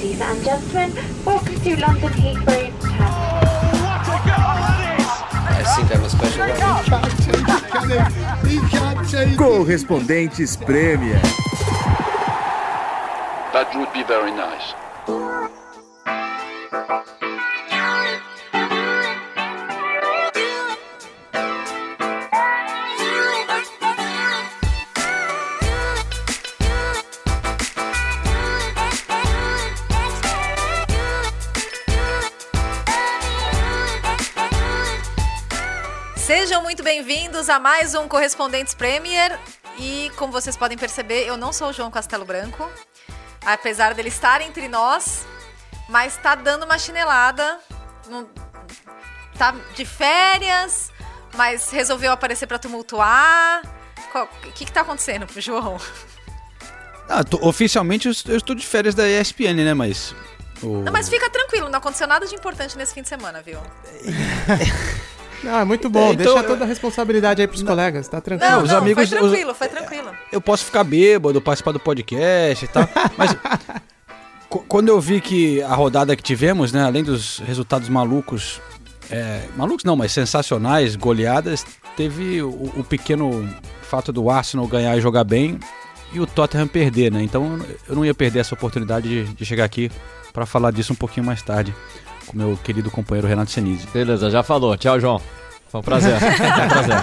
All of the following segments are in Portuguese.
Ladies and gentlemen, welcome to London Heathrow. I think I'm a special Correspondentes Premier. That would be very nice. Bem-vindos a mais um Correspondentes Premier. E como vocês podem perceber, eu não sou o João Castelo Branco, apesar dele estar entre nós, mas tá dando uma chinelada. Não- tá de férias, mas resolveu aparecer pra tumultuar. O que, que tá acontecendo pro João? Ah, tô- oficialmente eu, eu estou de férias da ESPN, né? Mas. o- Não, mas fica tranquilo, não aconteceu nada de importante nesse fim de semana, viu? Não, é muito bom. É, então- Deixa toda a responsabilidade aí pros colegas, tá tranquilo. Não, os não, amigos- foi tranquilo, foi tranquilo. Eu posso ficar bêbado, participar do podcast e tal. Mas. qu- Quando eu vi que a rodada que tivemos, né, além dos resultados malucos, é, malucos não, mas sensacionais, goleadas, teve o, o pequeno fato do Arsenal ganhar e jogar bem e o Tottenham perder, né? Então eu não ia perder essa oportunidade de, de chegar aqui para falar disso um pouquinho mais tarde meu querido companheiro Renato Senise. Beleza, já falou. Tchau, João. Foi um prazer. Foi um prazer.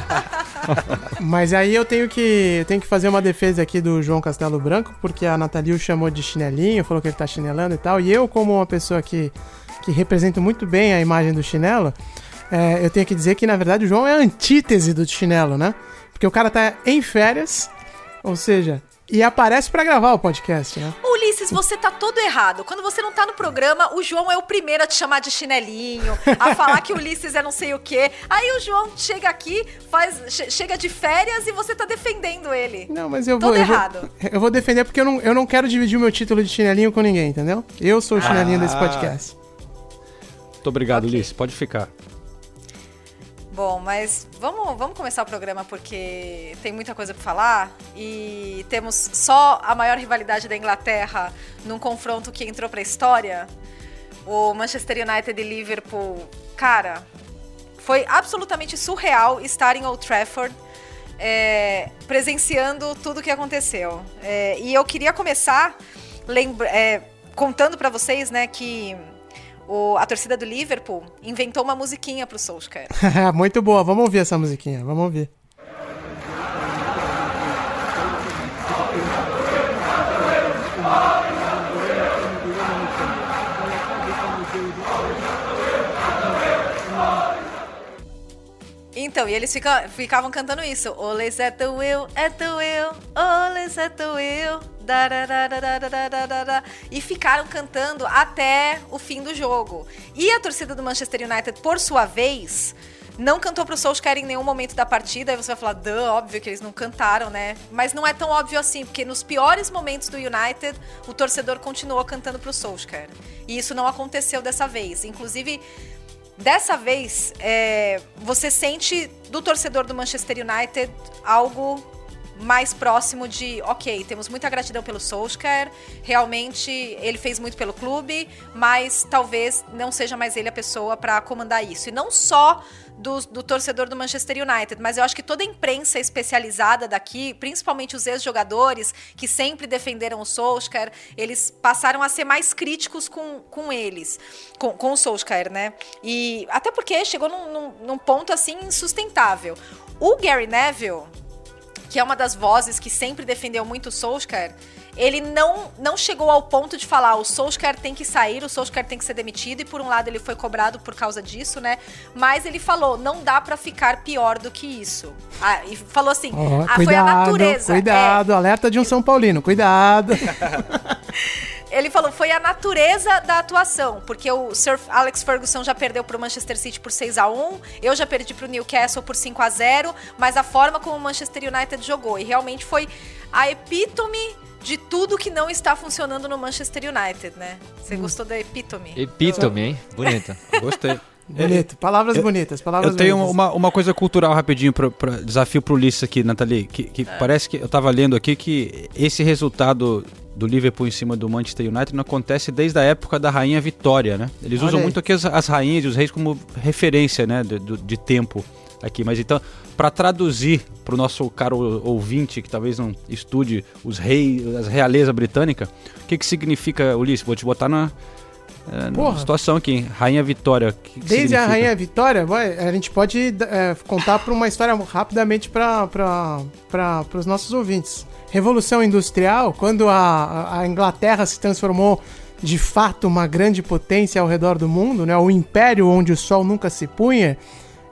Mas aí eu tenho que eu tenho que fazer uma defesa aqui do João Castelo Branco, porque a Nathalie o chamou de chinelinho, falou que ele tá chinelando e tal. E eu, como uma pessoa que, que represento muito bem a imagem do chinelo, é, eu tenho que dizer que, na verdade, o João é a antítese do chinelo, né? Porque o cara tá em férias, ou seja, e aparece pra gravar o podcast, né? Ulisses, você tá todo errado. Quando você não tá no programa, o João é o primeiro a te chamar de chinelinho, a falar que o Ulisses é não sei o quê. Aí o João chega aqui, faz, che- chega de férias e você tá defendendo ele. Não, mas eu Todo vou, eu vou. errado. Eu vou defender porque eu não, eu não quero dividir o meu título de chinelinho com ninguém, entendeu? Eu sou o chinelinho desse podcast. Muito obrigado, Ok. Ulisses. Pode ficar. Bom, mas vamos, vamos começar o programa porque tem muita coisa pra falar e temos só a maior rivalidade da Inglaterra num confronto que entrou pra história. O Manchester United e Liverpool, cara, foi absolutamente surreal estar em Old Trafford é, presenciando tudo o que aconteceu. É, e eu queria começar é, contando pra vocês, né, que o- a torcida do Liverpool inventou uma musiquinha pro Solskjaer. Muito boa, vamos ouvir essa musiquinha, vamos ouvir. Então, e eles ficavam cantando isso. Oles é the eu, é teu eu, oles é teu eu. E ficaram cantando até o fim do jogo. E a torcida do Manchester United, por sua vez, não cantou pro Solskjaer em nenhum momento da partida, aí você vai falar, dã, óbvio que eles não cantaram, né? Mas não é tão óbvio assim, porque nos piores momentos do United, o torcedor continuou cantando pro Solskjaer. E isso não aconteceu dessa vez. Inclusive, Dessa vez, é, você sente do torcedor do Manchester United algo mais próximo de, ok, temos muita gratidão pelo Solskjaer, realmente ele fez muito pelo clube, mas talvez não seja mais ele a pessoa para comandar isso. E não só do, do torcedor do Manchester United, mas eu acho que toda a imprensa especializada daqui, principalmente os ex-jogadores que sempre defenderam o Solskjaer, eles passaram a ser mais críticos com, com eles, com, com o Solskjaer, né? E até porque chegou num, num, num ponto assim insustentável. O Gary Neville que é uma das vozes que sempre defendeu muito o Solskjaer, ele não, não chegou ao ponto de falar o Solskjaer tem que sair, o Solskjaer tem que ser demitido, e por um lado ele foi cobrado por causa disso, né? Mas ele falou, não dá pra ficar pior do que isso. Ah, e falou assim, Ó, ah, foi a natureza. Cuidado, alerta de um São Paulino, cuidado. É, ele falou, foi a natureza da atuação, porque o Sir Alex Ferguson já perdeu pro Manchester City por 6 a 1 eu já perdi pro Newcastle por 5 a 0 mas a forma como o Manchester United jogou, e realmente foi a epítome de tudo que não está funcionando no Manchester United, né? Você Hum. gostou da epítome? Epítome, hein? Bonita. Gostei. Bonito, palavras bonitas, palavras Eu tenho bonitas. uma, uma coisa cultural rapidinho, pra, pra- desafio pro Ulisses aqui, Nathalie. Que, que É. parece que eu tava lendo aqui que esse resultado do Liverpool em cima do Manchester United não acontece desde a época da Rainha Vitória, né? Eles Olha usam aí. muito aqui as, as rainhas e os reis como referência, né, de, de tempo aqui. Mas então, para traduzir para o nosso caro ouvinte que talvez não estude os reis, as realeza britânica, o que que significa, Ulisses? Vou te botar na, eh, Porra. situação aqui. Rainha Vitória. que que Desde a significa? Rainha Vitória, a gente pode é, contar para uma história rapidamente para os nossos ouvintes. Revolução Industrial, quando a, a Inglaterra se transformou de fato uma grande potência ao redor do mundo, né, o império onde o sol nunca se punha,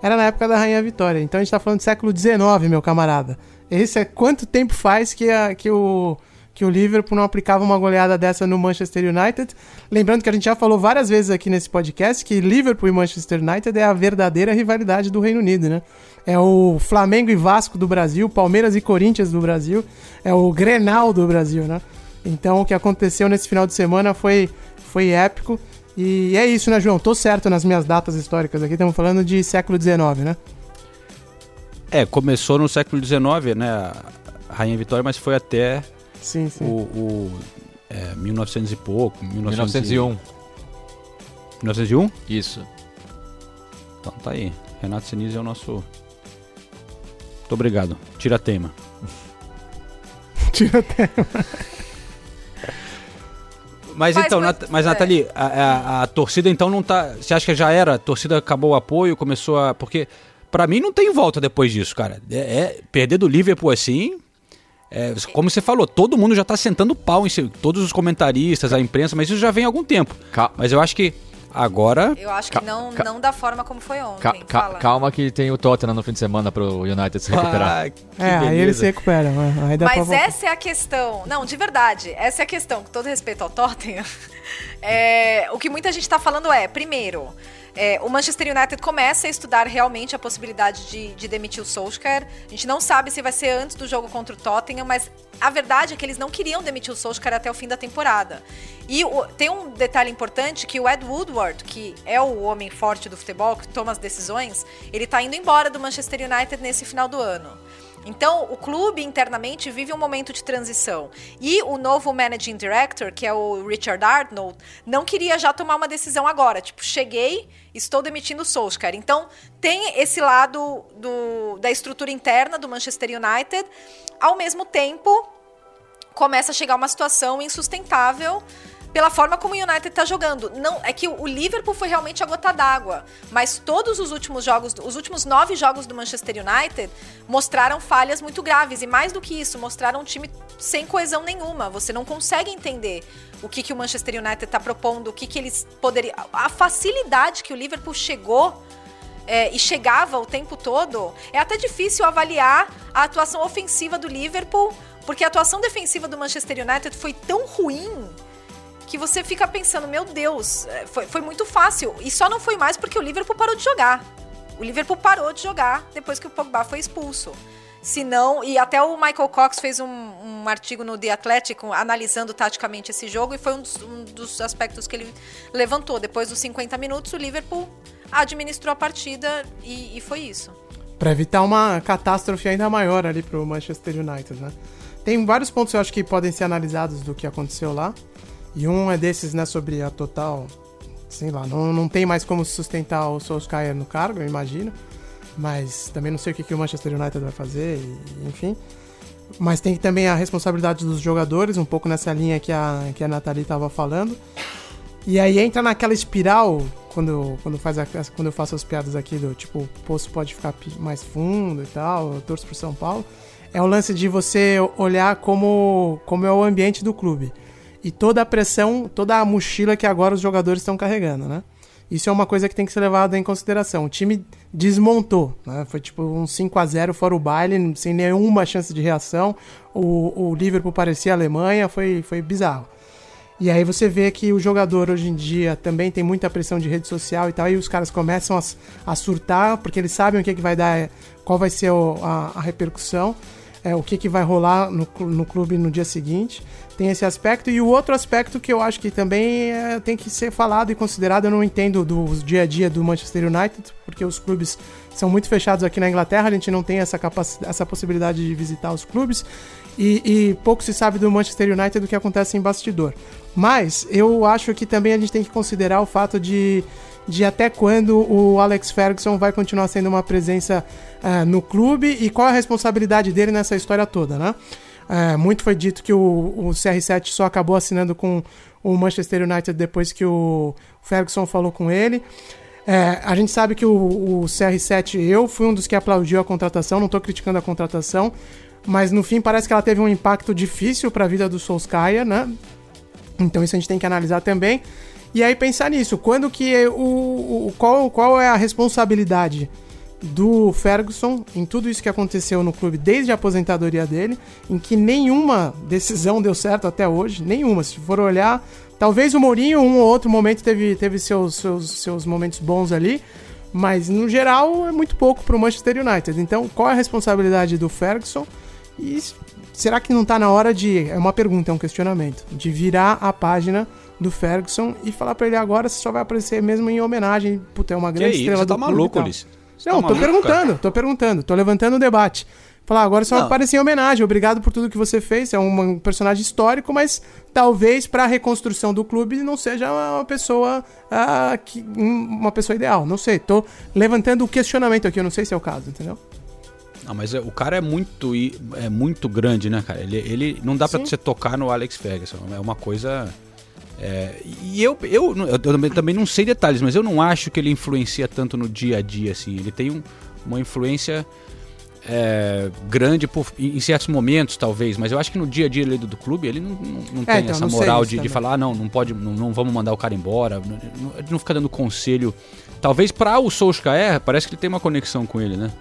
era na época da Rainha Vitória. Então a gente está falando do século XIX, meu camarada. Esse é quanto tempo faz que, a, que o que o Liverpool não aplicava uma goleada dessa no Manchester United. Lembrando que a gente já falou várias vezes aqui nesse podcast que Liverpool e Manchester United é a verdadeira rivalidade do Reino Unido, né? É o Flamengo e Vasco do Brasil, Palmeiras e Corinthians do Brasil, é o Grenal do Brasil, né? Então o que aconteceu nesse final de semana foi, foi épico. E é isso, né, João? Tô certo nas minhas datas históricas aqui, estamos falando de século XIX, né? É, começou no século XIX, né? A Rainha Vitória, mas foi até Sim, sim. o, o é, 1900 e pouco. 1900 e- 1901. 1901? Isso. Então tá aí. Renato Sinise é o nosso. Muito obrigado. Tira tema. Tira até. Mas Faz então, coisa- Nat- mas é. Nathalie, a, a- a torcida então não tá. Você acha que já era? A torcida acabou o apoio, começou a. Porque pra mim não tem volta depois disso, cara. É, é- perder do Liverpool assim. é, como você falou, todo mundo já tá sentando pau em si, todos os comentaristas, a imprensa, mas isso já vem há algum tempo. Ca- Mas eu acho que agora. Eu acho que não, não da forma como foi ontem. Ca- ca- Fala. calma que tem o Tottenham no fim de semana pro United se recuperar. Ah, que É, aí beleza. eles se recuperam. né? Aí dá Mas essa é a questão. Não, de verdade, essa é a questão. Com todo respeito ao Tottenham, é, o que muita gente tá falando é, primeiro, é, o Manchester United começa a estudar realmente a possibilidade de, de demitir o Solskjaer. A gente não sabe se vai ser antes do jogo contra o Tottenham, mas a verdade é que eles não queriam demitir o Solskjaer até o fim da temporada. E o- tem um detalhe importante que o Ed Woodward, que é o homem forte do futebol, que toma as decisões, ele tá indo embora do Manchester United nesse final do ano. Então, o clube internamente vive um momento de transição. E o novo managing director, que é o Richard Arnold, não queria já tomar uma decisão agora. Tipo, cheguei, estou demitindo o Solskjaer. Então, tem esse lado do- da estrutura interna do Manchester United. Ao mesmo tempo, começa a chegar uma situação insustentável pela forma como o United tá jogando. Não, é que o Liverpool foi realmente a gota d'água, mas todos os últimos jogos, os últimos nove jogos do Manchester United mostraram falhas muito graves e mais do que isso, mostraram um time sem coesão nenhuma. Você não consegue entender o que, que o Manchester United tá propondo, o que, que eles poderiam, a facilidade que o Liverpool chegou é, e chegava o tempo todo, é até difícil avaliar a atuação ofensiva do Liverpool, porque a atuação defensiva do Manchester United foi tão ruim que você fica pensando, meu Deus, é, foi, foi muito fácil. E só não foi mais porque o Liverpool parou de jogar. O Liverpool parou de jogar depois que o Pogba foi expulso. Se não, e até o Michael Cox fez um, um artigo no The Athletic analisando taticamente esse jogo e foi um dos, um dos aspectos que ele levantou. Depois dos 50 minutos, o Liverpool administrou a partida e, e foi isso. Pra evitar uma catástrofe ainda maior ali pro Manchester United, né? Tem vários pontos que eu acho que podem ser analisados do que aconteceu lá. E um é desses, né, sobre a total. Sei lá, não, não tem mais como sustentar o Solskjaer no cargo, eu imagino. Mas também não sei o que, que o Manchester United vai fazer, e- enfim. Mas tem também a responsabilidade dos jogadores, um pouco nessa linha que a, que a Nathalie estava falando. E aí entra naquela espiral, quando, quando, faz a- quando eu faço as piadas aqui do tipo, o poço pode ficar mais fundo e tal, eu torço pro São Paulo. É o lance de você olhar como, como é o ambiente do clube. E toda a pressão, toda a mochila que agora os jogadores estão carregando, né? Isso é uma coisa que tem que ser levada em consideração. O time desmontou, né? Foi tipo um 5 a 0 fora o baile, sem nenhuma chance de reação. O, o Liverpool parecia a Alemanha, foi, foi bizarro. E aí você vê que o jogador hoje em dia também tem muita pressão de rede social e tal, e os caras começam a, a surtar, porque eles sabem o que, que vai dar, qual vai ser o- a, a repercussão, é, o que, que vai rolar no, no clube no dia seguinte. Tem esse aspecto. E o outro aspecto que eu acho que também é, tem que ser falado e considerado, eu não entendo do dia a dia do Manchester United, porque os clubes são muito fechados aqui na Inglaterra, a gente não tem essa, essa possibilidade de visitar os clubes. E, e pouco se sabe do Manchester United do que acontece em bastidor. Mas eu acho que também a gente tem que considerar o fato de, de até quando o Alex Ferguson vai continuar sendo uma presença uh, no clube e qual a responsabilidade dele nessa história toda, né? Uh, muito foi dito que o, o CR7 só acabou assinando com o Manchester United depois que o Ferguson falou com ele. É, a gente sabe que o, o, CR7, eu fui um dos que aplaudiu a contratação, não estou criticando a contratação, mas no fim parece que ela teve um impacto difícil para a vida do Solskjaer, né? Então isso a gente tem que analisar também. E aí pensar nisso, quando que o, o qual, qual é a responsabilidade do Ferguson em tudo isso que aconteceu no clube desde a aposentadoria dele, em que nenhuma decisão deu certo até hoje, nenhuma. Se for olhar, talvez o Mourinho, um ou outro momento, teve, teve seus, seus, seus momentos bons ali, mas no geral é muito pouco para o Manchester United. Então, qual é a responsabilidade do Ferguson? E será que não está na hora de. É uma pergunta, é um questionamento. De virar a página do Ferguson e falar para ele agora se só vai aparecer mesmo em homenagem. Puta, é uma grande que estrela você do tá maluco, Ulisses. Não, tá tô perguntando, cara? tô perguntando, tô levantando o debate. Falar, agora só aparecer em homenagem, obrigado por tudo que você fez, é um, um personagem histórico, mas talvez para a reconstrução do clube não seja uma pessoa uh, que, uma pessoa ideal, não sei, tô levantando o questionamento aqui, eu não sei se é o caso, entendeu? Não, mas é, o cara é muito, é muito grande, né, cara? Ele, ele não dá para você tocar no Alex Ferguson. É uma coisa. É, e eu, eu, eu, também, também não sei detalhes, mas eu não acho que ele influencia tanto no dia a dia, assim. Ele tem um, uma influência é, grande por, em certos momentos, talvez, mas eu acho que no dia a dia do, do clube ele não, não, não é, tem então, essa não moral de, de, falar, ah, não, não pode, não, não, vamos mandar o cara embora. Não, não fica dando conselho. Talvez para o Solskjaer, parece que ele tem uma conexão com ele, né?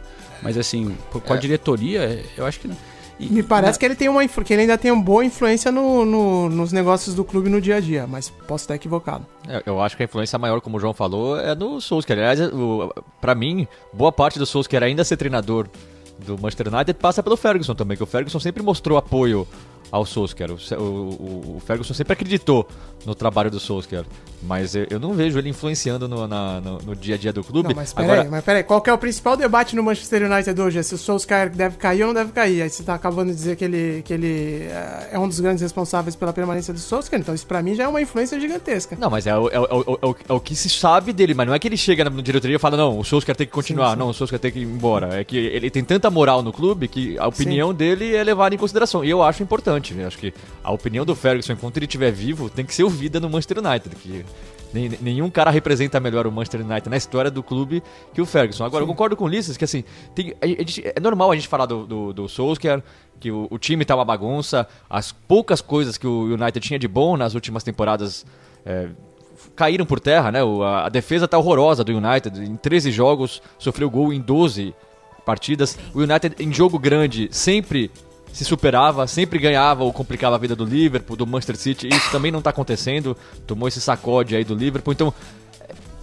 Mas assim, com a é. diretoria, eu acho que não. E, Me parece na... que ele tem uma que ele ainda tem uma boa influência no, no, nos negócios do clube no dia a dia, mas posso estar equivocado. É, eu acho que a influência maior, como o João falou, é do Solskjaer. Aliás, para mim, boa parte do Solskjaer ainda ser treinador do Manchester United passa pelo Ferguson também, que o Ferguson sempre mostrou apoio ao Solskjaer. O, o, o, Ferguson sempre acreditou no trabalho do Solskjaer. Mas eu, eu não vejo ele influenciando no, na, no, no, dia a dia do clube. Não, mas peraí, Agora... mas peraí, qual que é o principal debate no Manchester United hoje? É se o Solskjaer deve cair ou não deve cair. Aí você tá acabando de dizer que ele, que ele eh, é um dos grandes responsáveis pela permanência do Solskjaer. Então isso pra mim já é uma influência gigantesca. Não, mas é o, é, o, é, o, é o que se sabe dele, mas não é que ele chega na diretoria e fala, não, o Solskjaer tem que continuar, sim, sim. não, o Solskjaer tem que ir embora. É que ele tem tanta moral no clube que a opinião sim. dele é levada em consideração. E eu acho importante. Eu acho que a opinião do Ferguson, enquanto ele estiver vivo, tem que ser ouvida no Manchester United. Que nenhum cara representa melhor o Manchester United na história do clube que o Ferguson. Agora, Sim. eu concordo com o Ulisses que assim, tem, a, a gente, é normal a gente falar do, do, do Solskjaer, que o, o, time tá uma bagunça, as poucas coisas que o United tinha de bom nas últimas temporadas. É, caíram por terra, né? A, a defesa tá horrorosa do United. Em 13 jogos, sofreu gol em 12 partidas. O United, em jogo grande, sempre se superava, sempre ganhava ou complicava a vida do Liverpool, do Manchester City. Isso também não está acontecendo. Tomou esse sacode aí do Liverpool. Então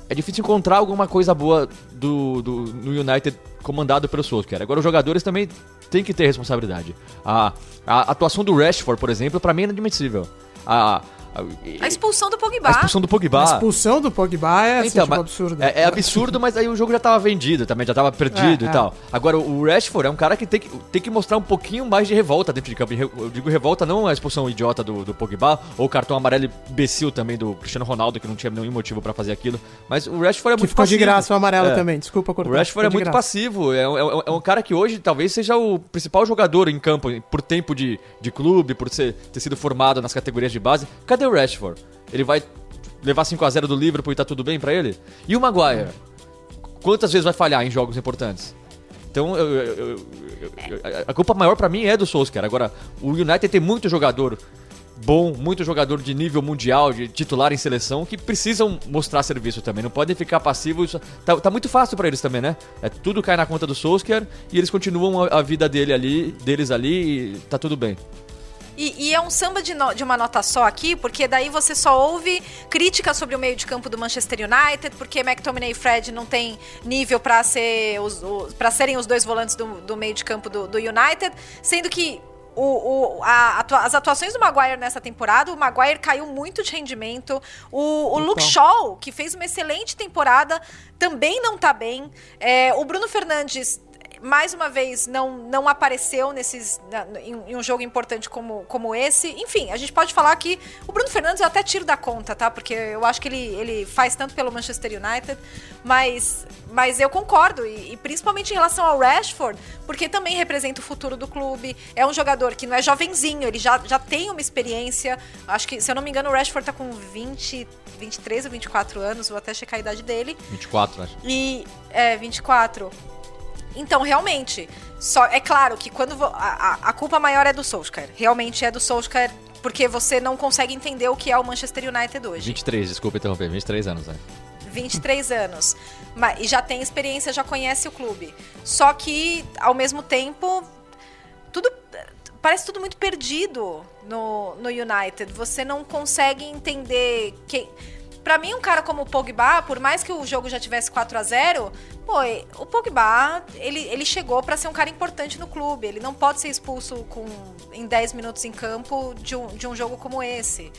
é difícil encontrar alguma coisa boa do, do, no United comandado pelo Solskjaer. Agora os jogadores também têm que ter responsabilidade. A, a atuação do Rashford, por exemplo, para mim é inadmissível. A, a expulsão do Pogba. A expulsão do Pogba. A expulsão do Pogba é, assim, então, tipo, absurdo. É, é, absurdo, mas aí o jogo já tava vendido também, já tava perdido é, e é. tal. Agora, o Rashford é um cara que tem, que tem que mostrar um pouquinho mais de revolta dentro de campo. Eu digo revolta, não a expulsão idiota do, do Pogba, ou o cartão amarelo imbecil também do Cristiano Ronaldo, que não tinha nenhum motivo para fazer aquilo. Mas o Rashford é que muito ficou passivo. de graça o amarelo é. também, desculpa cortar. O Rashford é muito graça. passivo, é, é, é, um cara que hoje talvez seja o principal jogador em campo, por tempo de, de clube, por ser, ter sido formado nas categorias de base. Cadê o Rashford? Ele vai levar 5 a 0 do Liverpool e tá tudo bem para ele? E o Maguire? Quantas vezes vai falhar em jogos importantes? Então, eu, eu, eu, a culpa maior para mim é do Solskjaer. Agora, o United tem muito jogador bom, muito jogador de nível mundial, de titular em seleção, que precisam mostrar serviço também. Não podem ficar passivos. Tá, tá muito fácil para eles também, né? É tudo cai na conta do Solskjaer e eles continuam a, a vida dele ali, deles ali e tá tudo bem. E, e, é um samba de, no, de, uma nota só aqui, porque daí você só ouve críticas sobre o meio de campo do Manchester United, porque McTominay e Fred não tem nível para ser para serem os dois volantes do, do meio de campo do, do United, sendo que o, o, a, as atuações do Maguire nessa temporada, o Maguire caiu muito de rendimento. O, o Luke Shaw, que fez uma excelente temporada, também não tá bem. É, o Bruno Fernandes mais uma vez não, não apareceu nesses na- em, em um jogo importante como, como esse. Enfim, a gente pode falar que o Bruno Fernandes eu até tiro da conta, tá? Porque eu acho que ele, ele faz tanto pelo Manchester United, mas, mas eu concordo, e, e principalmente em relação ao Rashford, porque também representa o futuro do clube. É um jogador que não é jovenzinho, ele já, já tem uma experiência. Acho que, se eu não me engano, o Rashford tá com 20, 23 ou 24 anos, vou até checar a idade dele. 24, acho. E. É, 24. Então, realmente, só é claro que quando vo- a, a- culpa maior é do Solskjaer. Realmente é do Solskjaer, porque você não consegue entender o que é o Manchester United hoje. 23, desculpa interromper, 23 anos, né? 23 anos. E já tem experiência, já conhece o clube. Só que, ao mesmo tempo, tudo. Parece tudo muito perdido no, no United. Você não consegue entender quem. Pra mim, um cara como o Pogba, por mais que o jogo já tivesse 4 a 0 pô, o Pogba, ele, ele chegou pra ser um cara importante no clube. Ele não pode ser expulso com, em 10 minutos em campo de um, de um jogo como esse.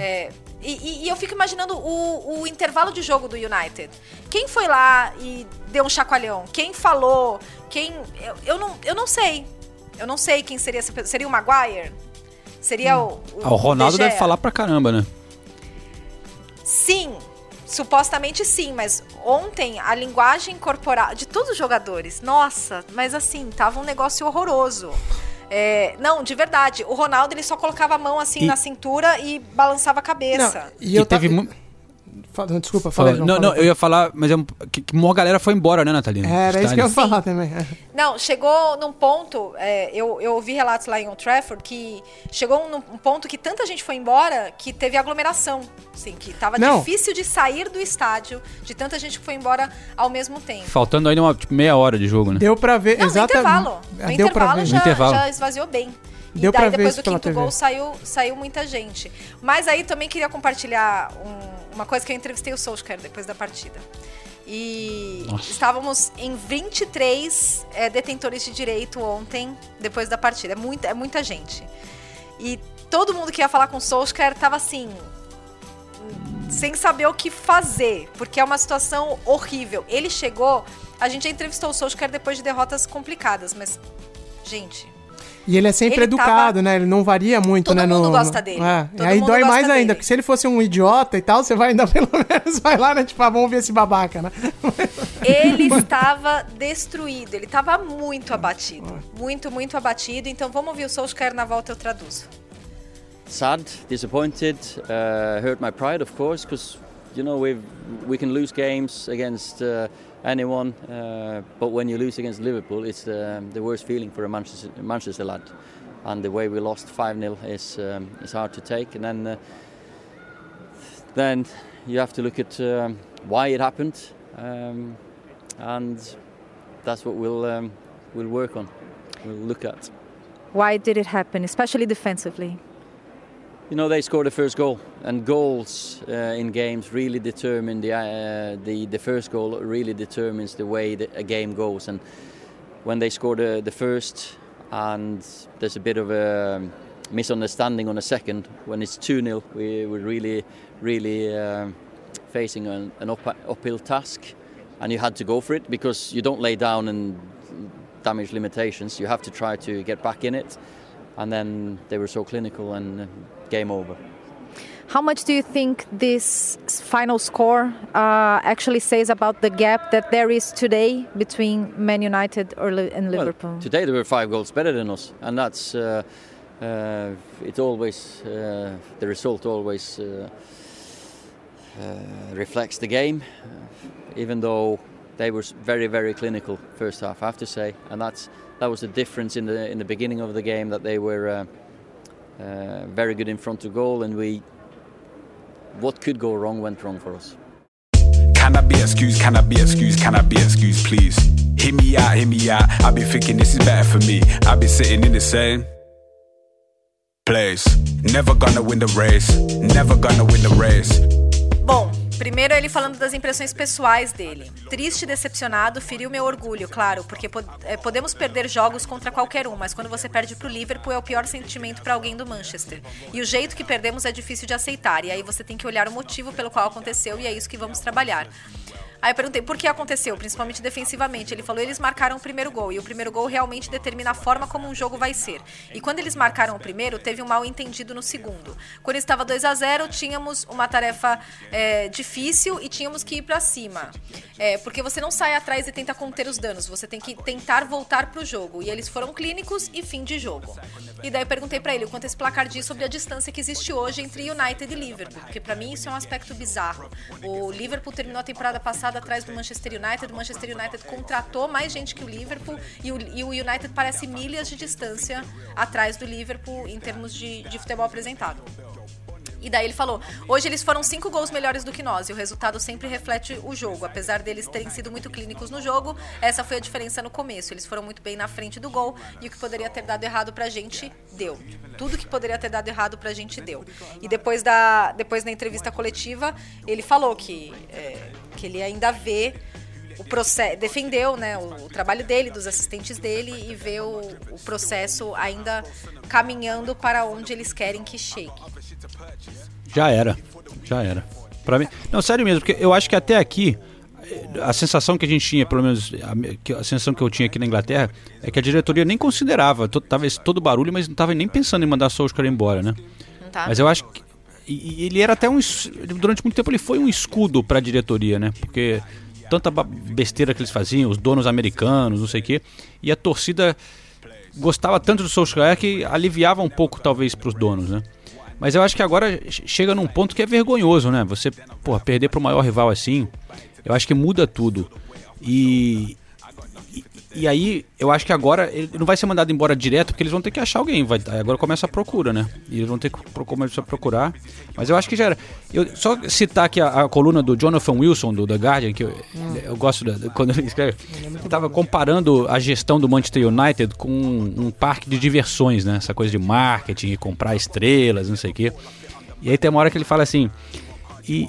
É, e, e- e eu fico imaginando o, o intervalo de jogo do United. Quem foi lá e deu um chacoalhão? Quem falou? Quem. Eu, eu, não, eu não sei. Eu não sei quem seria essa pessoa. Seria o Maguire? Seria o. Ah, o Ronaldo deve falar pra caramba, né? Sim, supostamente sim, mas ontem a linguagem corporal de todos os jogadores, nossa, mas assim, tava um negócio horroroso. É, não, de verdade, o Ronaldo ele só colocava a mão assim E- na cintura e balançava a cabeça. e eu que teve tava- Fala- Desculpa, João, Não, não, eu ia falar, mas é um- que, que uma galera foi embora, né, Natalina? Era isso que eu ia falar também. é. Não, chegou num ponto, é, eu, eu ouvi relatos lá em Old Trafford que chegou num um ponto que tanta gente foi embora que teve aglomeração, assim, que tava Não. difícil de sair do estádio, de tanta gente que foi embora ao mesmo tempo. Faltando ainda uma tipo, meia hora de jogo, né? Deu pra ver. Não, exata- no intervalo. No Deu pra intervalo, ver. já, No intervalo. já esvaziou bem. E Deu daí, depois do quinto TV. gol, saiu, saiu muita gente. Mas aí também queria compartilhar um- uma coisa que eu entrevistei o Solskjaer depois da partida. E Nossa. estávamos em 23 é, detentores de direito ontem, depois da partida. É muita, é muita gente. E todo mundo que ia falar com o Solskjaer tava assim, sem saber o que fazer, porque é uma situação horrível. Ele chegou, a gente já entrevistou o Solskjaer depois de derrotas complicadas, mas, gente, E ele é sempre Ele educado, tava- né? Ele não varia muito, Todo né? mundo no, gosta dele. É. Todo aí mundo dói gosta mais ainda, dele. porque se ele fosse um idiota e tal, você vai ainda pelo menos vai lá, né? Tipo, ah, vamos ver esse babaca, né? ele estava destruído, ele estava muito abatido. Muito, muito abatido. Então vamos ouvir o Solskjaer na volta eu traduzo. sad, disappointed, uh, hurt my pride, of course, because you know we we can lose games against uh, anyone, uh, but when you lose against Liverpool, it's um, the worst feeling for a Manchester, Manchester lad. And the way we lost five 0 is um, is hard to take. And then uh, then you have to look at um, why it happened, um, and that's what we'll um, we'll work on. We'll look at. Why did it happen, especially defensively? You know, they scored the first goal, and goals uh, in games really determine the, uh, the the first goal really determines the way a game goes. And when they score the, the first, and there's a bit of a misunderstanding on the second, when it's 2 0, we, we're really, really um, facing an, an up, uphill task. And you had to go for it because you don't lay down and damage limitations. You have to try to get back in it. And then they were so clinical and uh, game over. How much do you think this final score uh, actually says about the gap that there is today between Man United or and Well, Liverpool? today they were five goals better than us, and that's uh, uh, it. Always uh, the result always uh, uh, reflects the game, even though they were very very clinical first half. I have to say, and that's that was the difference in the in the beginning of the game that they were uh, uh, very good in front of goal, and we what could go wrong went wrong for us. Can I be excused? Can I be excused? Can I be excused, please? Hear me out, hear me out. I've been thinking this is better for me. I've been sitting in the same place. Never gonna win the race. Never gonna win the race. Bom, Primeiro ele falando das impressões pessoais dele. Triste, decepcionado, feriu meu orgulho, claro, porque po é, podemos perder jogos contra qualquer um, mas quando você perde pro Liverpool é o pior sentimento para alguém do Manchester. E o jeito que perdemos é difícil de aceitar, e aí você tem que olhar o motivo pelo qual aconteceu e é isso que vamos trabalhar. Aí eu perguntei por que aconteceu, principalmente defensivamente. Ele falou: eles marcaram o primeiro gol e o primeiro gol realmente determina a forma como um jogo vai ser. E quando eles marcaram o primeiro, teve um mal entendido no segundo. Quando estava 2 a 0 tínhamos uma tarefa é, difícil e tínhamos que ir para cima. É, porque você não sai atrás e tenta conter os danos, você tem que tentar voltar pro jogo. E eles foram clínicos e fim de jogo. E daí eu perguntei para ele o quanto esse placar diz sobre a distância que existe hoje entre United e Liverpool, porque para mim isso é um aspecto bizarro. O Liverpool terminou a temporada passada atrás do Manchester United. O Manchester United contratou mais gente que o Liverpool e o, e o United parece milhas de distância atrás do Liverpool em termos de, de futebol apresentado. E daí ele falou: hoje eles foram cinco gols melhores do que nós, e o resultado sempre reflete o jogo. Apesar deles terem sido muito clínicos no jogo, essa foi a diferença no começo. Eles foram muito bem na frente do gol, e o que poderia ter dado errado pra gente, deu. Tudo que poderia ter dado errado pra gente, deu. E depois da, depois da entrevista coletiva, ele falou que, é, que ele ainda vê o processo, defendeu né, o, o, trabalho dele, dos assistentes dele e vê o, o processo ainda caminhando para onde eles querem que chegue. Já era. Já era. Pra mim. Não, sério mesmo, porque eu acho que até aqui a sensação que a gente tinha, pelo menos a, a, sensação que eu tinha aqui na Inglaterra, é que a diretoria nem considerava, to, tava esse todo barulho, mas não estava nem pensando em mandar Solskjaer embora, né? Tá. Mas eu acho que e ele era até um durante muito tempo ele foi um escudo para a diretoria, né? Porque tanta besteira que eles faziam, os donos americanos, não sei o quê, e a torcida gostava tanto do Solskjaer que aliviava um pouco talvez para os donos, né? Mas eu acho que agora chega num ponto que é vergonhoso, né? Você, porra, perder para o maior rival assim, eu acho que muda tudo. E, e aí, eu acho que agora ele não vai ser mandado embora direto, porque eles vão ter que achar alguém. Vai, agora começa a procura, né? E eles vão ter que começar a procurar. Mas eu acho que já era. Eu, só citar aqui a, a coluna do Jonathan Wilson, do The Guardian, que eu, eu gosto da, quando ele escreve. Ele estava comparando a gestão do Manchester United com um, um, parque de diversões, né? Essa coisa de marketing, comprar estrelas, não sei o quê. E aí tem uma hora que ele fala assim. E,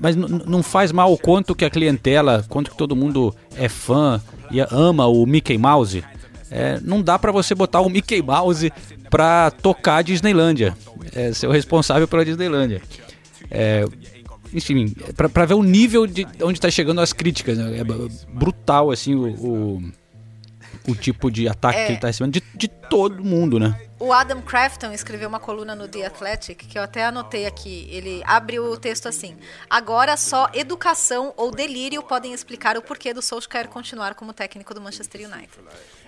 mas não faz mal o quanto que a clientela, quanto que todo mundo é fã e ama o Mickey Mouse, é, não dá para você botar o Mickey Mouse pra tocar a Disneylândia. É, ser o responsável pela Disneylândia. É, enfim, para ver o nível de onde está chegando as críticas. Né? É brutal, assim, o, o, o tipo de ataque é. que ele está recebendo de, de todo mundo, né? O Adam Crafton escreveu uma coluna no The Athletic, que eu até anotei aqui. Ele abriu o texto assim: Agora só educação ou delírio podem explicar o porquê do Solskjaer continuar como técnico do Manchester United.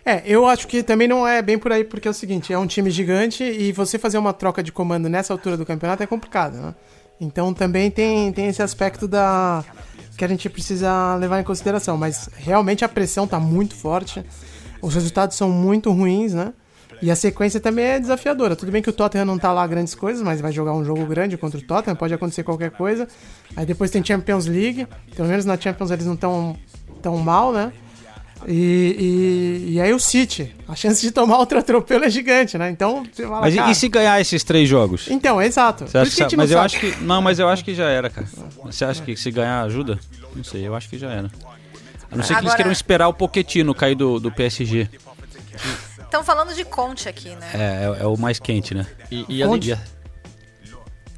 É, eu acho que também não é bem por aí, porque é o seguinte: é um time gigante e você fazer uma troca de comando nessa altura do campeonato é complicado, né? Então também tem, tem esse aspecto da que a gente precisa levar em consideração. Mas realmente a pressão está muito forte, os resultados são muito ruins, né? E a sequência também é desafiadora. Tudo bem que o Tottenham não tá lá grandes coisas, mas vai jogar um jogo grande contra o Tottenham, pode acontecer qualquer coisa. Aí depois tem Champions League, pelo menos na Champions eles não estão tão mal, né? E, e, e, aí o City, a chance de tomar outro atropelo é gigante, né? Então, você fala, Mas cara, e se ganhar esses três jogos? Então, exato. Você acha que, mas eu acho que não, mas eu acho que já era, cara. Você acha que se ganhar ajuda? Não sei, eu acho que já era. A não ser que Agora... eles queiram esperar o Poquetino cair do, do PSG. Estão falando de Conte aqui, né? É, é, é o mais quente, né? E, e, além, de,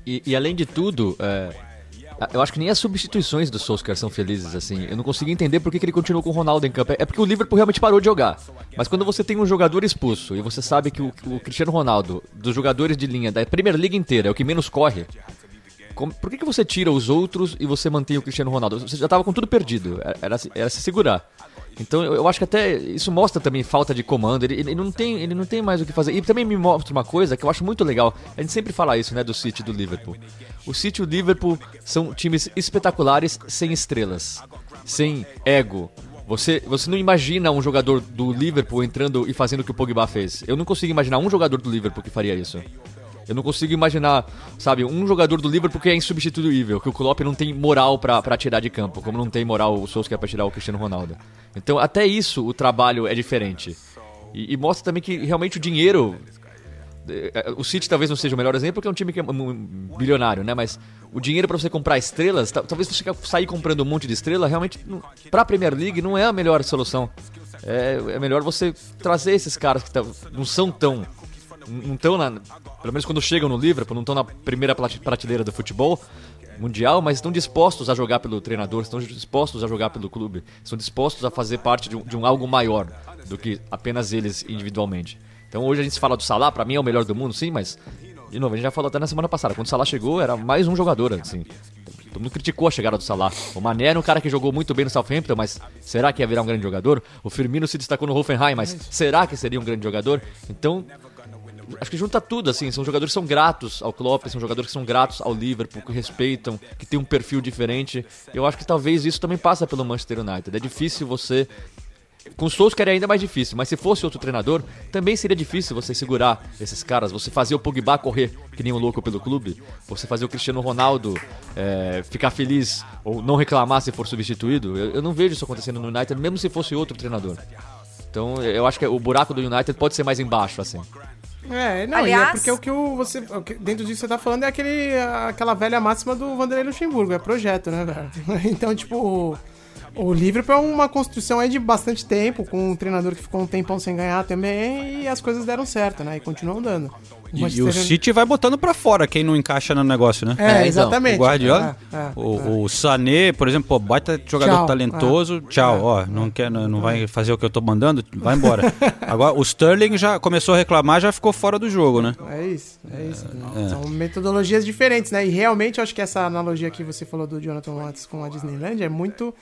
e, e além de tudo, é, eu acho que nem as substituições do Solskjaer são felizes, assim. Eu não consigo entender por que, que ele continuou com o Ronaldo em campo. É porque o Liverpool realmente parou de jogar. Mas quando você tem um jogador expulso e você sabe que o, o Cristiano Ronaldo, dos jogadores de linha da Premier League inteira, é o que menos corre, como, por que, que você tira os outros e você mantém o Cristiano Ronaldo? Você já estava com tudo perdido. Era, era, se segurar. Então eu, eu, acho que até isso mostra também falta de comando. Ele, ele, não tem, ele não tem mais o que fazer. E também me mostra uma coisa que eu acho muito legal. A gente sempre fala isso, né, do City e do Liverpool. O City e o Liverpool são times espetaculares sem estrelas, sem ego. Você, você não imagina um jogador do Liverpool entrando e fazendo o que o Pogba fez. Eu não consigo imaginar um jogador do Liverpool que faria isso. Eu não consigo imaginar, sabe, um jogador do Liverpool que é insubstituível, que o Klopp não tem moral para tirar de campo, como não tem moral o Solskjaer para tirar o Cristiano Ronaldo. Então, até isso, o trabalho é diferente. E, e, mostra também que realmente o dinheiro é, O City talvez não seja o melhor exemplo, porque é um time que é bilionário, né? Mas o dinheiro para você comprar estrelas, ta- talvez você sair comprando um monte de estrela, realmente, para a Premier League, não é a melhor solução. É, é melhor você trazer esses caras que não são tão. Não estão na. Pelo menos quando chegam no Liverpool, não estão na primeira prateleira do futebol mundial, mas estão dispostos a jogar pelo treinador, estão dispostos a jogar pelo clube, estão dispostos a fazer parte de um, de um algo maior do que apenas eles individualmente. Então hoje a gente fala do Salah, pra mim é o melhor do mundo, sim, mas de novo, a gente já falou até na semana passada, quando o Salah chegou era mais um jogador, assim. Todo mundo criticou a chegada do Salah. O Mané era um cara que jogou muito bem no Southampton, mas será que ia virar um grande jogador? O Firmino se destacou no Hoffenheim, mas será que seria um grande jogador? Então, acho que junta tudo, assim, são jogadores que são gratos ao Klopp, são jogadores que são gratos ao Liverpool, que respeitam, que tem um perfil diferente. Eu acho que talvez isso também passa pelo Manchester United. É difícil você com o Solskjaer é ainda mais difícil, mas se fosse outro treinador, também seria difícil você segurar esses caras, você fazer o Pogba correr que nem um louco pelo clube, você fazer o Cristiano Ronaldo é, ficar feliz ou não reclamar se for substituído. Eu, eu não vejo isso acontecendo no United, mesmo se fosse outro treinador. Então eu acho que o buraco do United pode ser mais embaixo, assim. É, não, Aliás- e é porque o que o, você. o que- dentro disso que você tá falando é aquele, aquela velha máxima do Vanderlei Luxemburgo, é projeto, né, velho? Então, tipo, o, Liverpool é uma construção aí de bastante tempo, com um treinador que ficou um tempão sem ganhar também, e as coisas deram certo, né? E continuam dando. E, e o City vai botando pra fora quem não encaixa no negócio, né? É, É, então, exatamente. O Guardiola, É, é, o, o Sané, por exemplo, pô, baita jogador Tchau. talentoso, tchau, É. ó, não quer, não, não vai fazer o que eu tô mandando, vai embora. Agora o Sterling já começou a reclamar, já ficou fora do jogo, né? É isso, é isso. São metodologias diferentes, né? E realmente eu acho que essa analogia que você falou do Jonathan Watts com a Disneyland é muito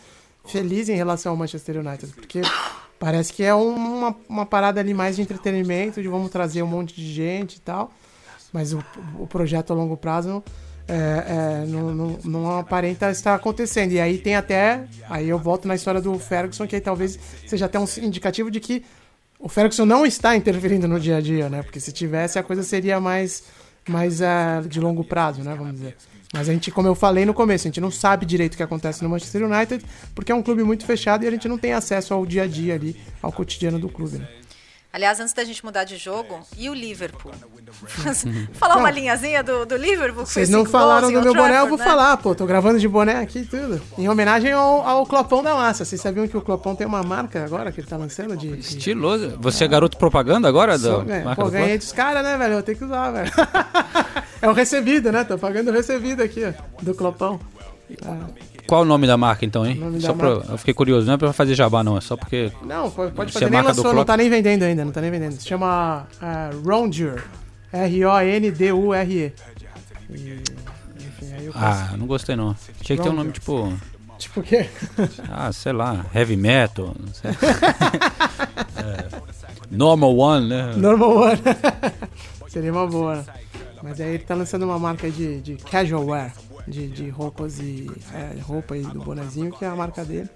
feliz em relação ao Manchester United, porque parece que é uma, uma parada ali mais de entretenimento, de vamos trazer um monte de gente e tal, mas o, o projeto a longo prazo é, é, não, não, não aparenta estar acontecendo. E aí tem até, aí eu volto na história do Ferguson, que aí talvez seja até um indicativo de que o Ferguson não está interferindo no dia a dia, né? Porque se tivesse, a coisa seria mais, mais eh, de longo prazo, né? Vamos dizer. Mas a gente, como eu falei no começo, a gente não sabe direito o que acontece no Manchester United, porque é um clube muito fechado e a gente não tem acesso ao dia a dia ali, ao cotidiano do clube, né? Aliás, antes da gente mudar de jogo, e o Liverpool? Falar uma linhazinha do, do Liverpool? Vocês não falaram em do meu boné, eu vou né? falar, pô. Tô gravando de boné aqui e tudo. Em homenagem ao, ao Clopão da Massa. Vocês sabiam que o Clopão tem uma marca agora que ele tá lançando de. de... Estiloso. Você é garoto propaganda agora? Só Da ganha. marca Pô, do ganhei dos caras, né, velho? Eu tenho que usar, velho. é o recebido, né? Tô pagando o recebido aqui, ó. Do Clopão. Qual o nome da marca então, hein? Só pra, eu fiquei curioso, não é pra fazer jabá não, é só porque Não, pode fazer. é Nem lançou, não tá nem vendendo ainda, não tá nem vendendo. Se chama uh, Rondur. R-O-N-D-U-R-E. E, Enfim, aí eu posso. Ah, não gostei não. Tinha que ter um nome tipo, Tipo o quê? ah, sei lá, heavy metal, não sei. É, normal one, né? Normal One. Seria uma boa. Mas aí ele tá lançando uma marca de, de casual wear. De, de roupas e. É, roupa e do bonezinho, que é a marca dele.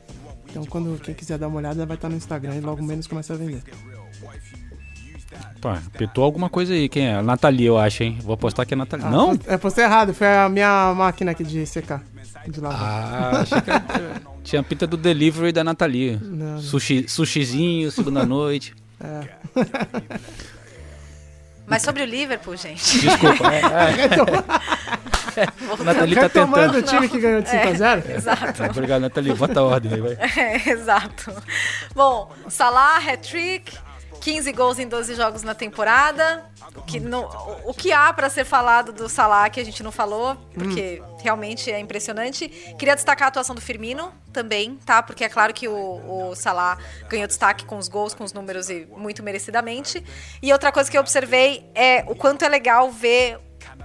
Então quando quem quiser dar uma olhada vai estar no Instagram e logo menos começa a vender. Pô, apitou alguma coisa aí, quem é? A Nathalie, eu acho, hein? Vou apostar que é a Nathalie. Ah, não? É, postei errado, foi a minha máquina aqui de secar. De lavar. Ah, achei que era- tinha a pinta do delivery da Nathalie. Não. Sushi, sushizinho, segunda noite. Mas sobre o Liverpool, gente. Desculpa. a Nathalie tá tentando. o time que ganhou de 5x0. É, Exato. Obrigado, Nathalie. Bota a ordem aí, vai. É, exato. Bom, Salah, hat-trick, 15 gols em 12 jogos na temporada. O que, não, o- que há para ser falado do Salah que a gente não falou, porque realmente é impressionante. Queria destacar a atuação do Firmino também, tá? Porque é claro que o, o Salah ganhou destaque com os gols, com os números e muito merecidamente. E outra coisa que eu observei é o quanto é legal ver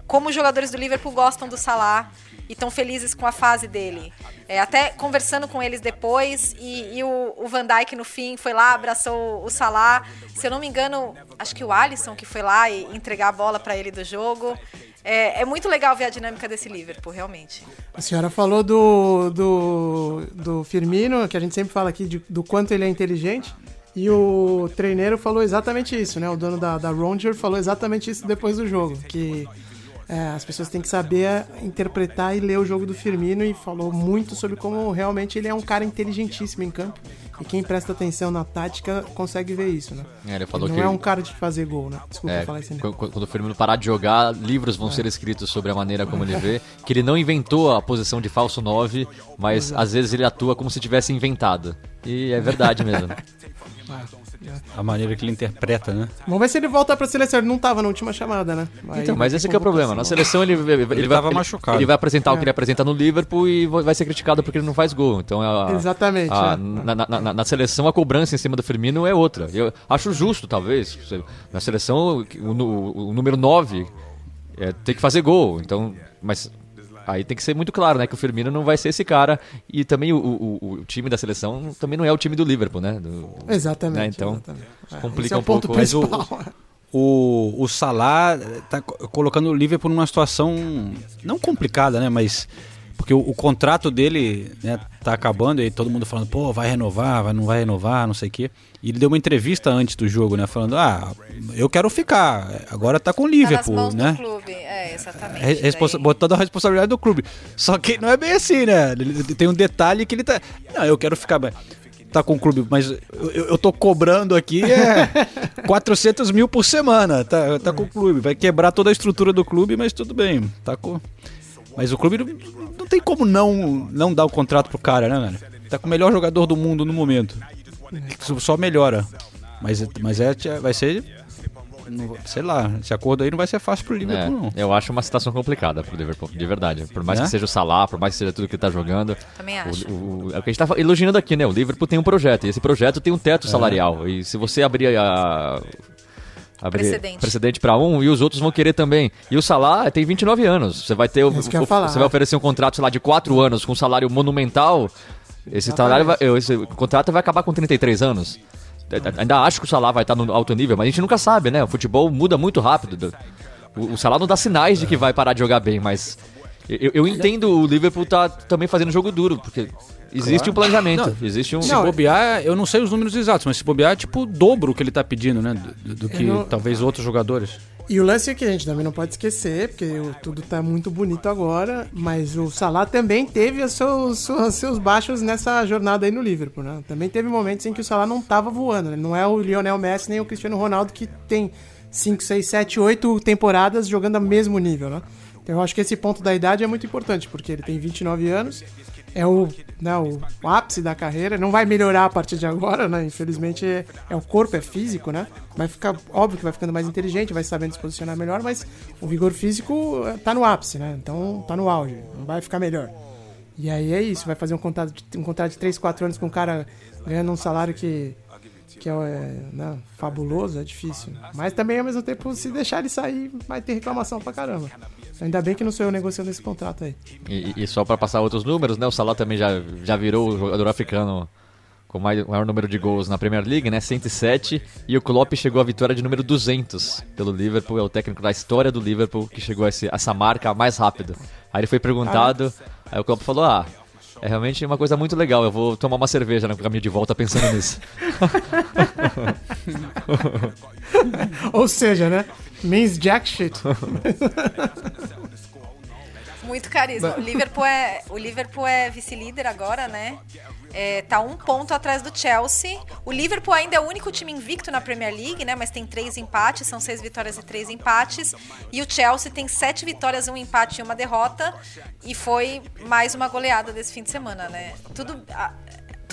como os jogadores do Liverpool gostam do Salah e estão felizes com a fase dele. É, até conversando com eles depois, e, e o, o Van Dijk no fim foi lá, abraçou o Salah. Se eu não me engano, acho que o Alisson que foi lá e entregar a bola para ele do jogo. É, é muito legal ver a dinâmica desse Liverpool, realmente. A senhora falou do, do, do Firmino, que a gente sempre fala aqui de- do quanto ele é inteligente. E o treineiro falou exatamente isso, né? O dono da, da Ronger falou exatamente isso depois do jogo. Que é, as pessoas têm que saber interpretar e ler o jogo do Firmino e falou muito sobre como realmente ele é um cara inteligentíssimo em campo. E quem presta atenção na tática consegue ver isso, né? É, ele falou não que- é um cara de fazer gol, né? Desculpa É, falar isso. qu- qu- quando o Firmino parar de jogar, livros vão ser escritos sobre a maneira como ele vê, que ele não inventou a posição de falso 9, mas às vezes ele atua como se tivesse inventado. E é verdade mesmo. A maneira que ele interpreta, né? Vamos ver se ele volta pra seleção. Ele não tava na última chamada, né? Então, mas esse que é o problema. Na seleção ele, ele, ele vai, tava ele- machucado. ele vai apresentar o É. que ele apresenta no Liverpool e vai ser criticado porque ele não faz gol. Então, a, Exatamente, a- é. na, na- na- na seleção a cobrança em cima do Firmino é outra. Eu acho justo, talvez. Na seleção o, nu- o número 9 é, tem que fazer gol. Então, mas aí tem que ser muito claro, né, que o Firmino não vai ser esse cara e também o, o- o- time da seleção também não é o time do Liverpool, né? Do- Exatamente. né, Então exatamente. É, complica é o um ponto pouco. Mas o- principal. O, o Salah tá co- colocando o Liverpool numa situação não complicada, né? Mas porque o, o contrato dele né, tá acabando e todo mundo falando, pô, vai renovar, vai, não vai renovar, não sei o quê. E ele deu uma entrevista antes do jogo, né? Falando, ah, eu quero ficar, agora tá com o Tá nas Liverpool, mãos né? do clube. É, exatamente. Re- responsa- Daí- botando a responsabilidade do clube. Só que não é bem assim, né? Tem um detalhe que ele tá. Não, eu quero ficar. Tá com o clube, mas eu, eu eu tô cobrando aqui é 400 mil por semana. Tá, tá com o clube. Vai quebrar toda a estrutura do clube, mas tudo bem. Tá com. Mas o clube não, não tem como não, não dar o contrato pro cara, né, velho? Tá com o melhor jogador do mundo no momento. Isso Só melhora. Mas, mas é, vai ser. sei lá, esse acordo aí não vai ser fácil pro É, Liverpool, não. eu acho uma situação complicada pro Liverpool, de verdade. Por mais Né? que seja o Salah, por mais que seja tudo que ele tá jogando. Também acho. O, o- é o que a gente tá elogiando aqui, né? O Liverpool tem um projeto, e esse projeto tem um É. teto salarial. E se você abrir a. Abrir Precedente. precedente para um e os outros vão querer também. E o Salah tem 29 anos. Você vai ter o, É o- falar. você vai oferecer um contrato, sei lá, de 4 anos com um salário monumental. Esse salário vai, esse contrato vai acabar com 33 anos. Ainda acho que o Salah vai estar no alto nível, mas a gente nunca sabe, né? O futebol muda muito rápido. O, o Salah não dá sinais de que vai parar de jogar bem, mas eu, eu entendo o Liverpool tá também fazendo jogo duro, porque existe um planejamento, Não, existe um Se bobear, eu não sei os números exatos, mas se bobear, é tipo o dobro o que ele tá pedindo, né? Do, do que não- talvez outros jogadores. E o lance é que a gente também não pode esquecer, porque tudo tá muito bonito agora, mas o Salah também teve os seus, seus, seus baixos nessa jornada aí no Liverpool, né? Também teve momentos em que o Salah não tava voando, né? Não é o Lionel Messi nem o Cristiano Ronaldo que tem 5, 6, 7, 8 temporadas jogando ao mesmo nível, né? Então eu acho que esse ponto da idade é muito importante, porque ele tem 29 anos, é o, né, o ápice da carreira, não vai melhorar a partir de agora, né? Infelizmente é, é o corpo, é físico, né? Vai ficar, óbvio que vai ficando mais inteligente, vai sabendo se posicionar melhor, mas o vigor físico eh, tá no ápice, né? Então tá no auge, não vai ficar melhor. E aí é isso, vai fazer um contrato de, um contrato de 3, 4 anos com um cara ganhando um salário que, que é né, fabuloso, é difícil. Mas também, ao mesmo tempo, se deixar ele sair, vai ter reclamação pra caramba. Ainda bem que não sou eu negociando esse contrato aí. E, e só para passar outros números, né? O Salah também já, já virou o jogador africano com mais- o maior número de gols na Premier League, né? 107. E o Klopp chegou à vitória de número 200 pelo Liverpool. É o técnico da história do Liverpool que chegou a esse- essa marca mais rápido. Aí ele foi perguntado, aí o Klopp falou: Ah, é realmente uma coisa muito legal. Eu vou tomar uma cerveja no caminho de volta pensando nisso. Ou seja, né? Means jack shit. Muito carisma. O Liverpool é, o Liverpool é vice-líder agora, né? É, tá um ponto atrás do Chelsea. O Liverpool ainda é o único time invicto na Premier League, né? Mas tem três empates, são seis vitórias e três empates. E o Chelsea tem sete vitórias, um empate e uma derrota. E foi mais uma goleada desse fim de semana, né? Tudo, ah,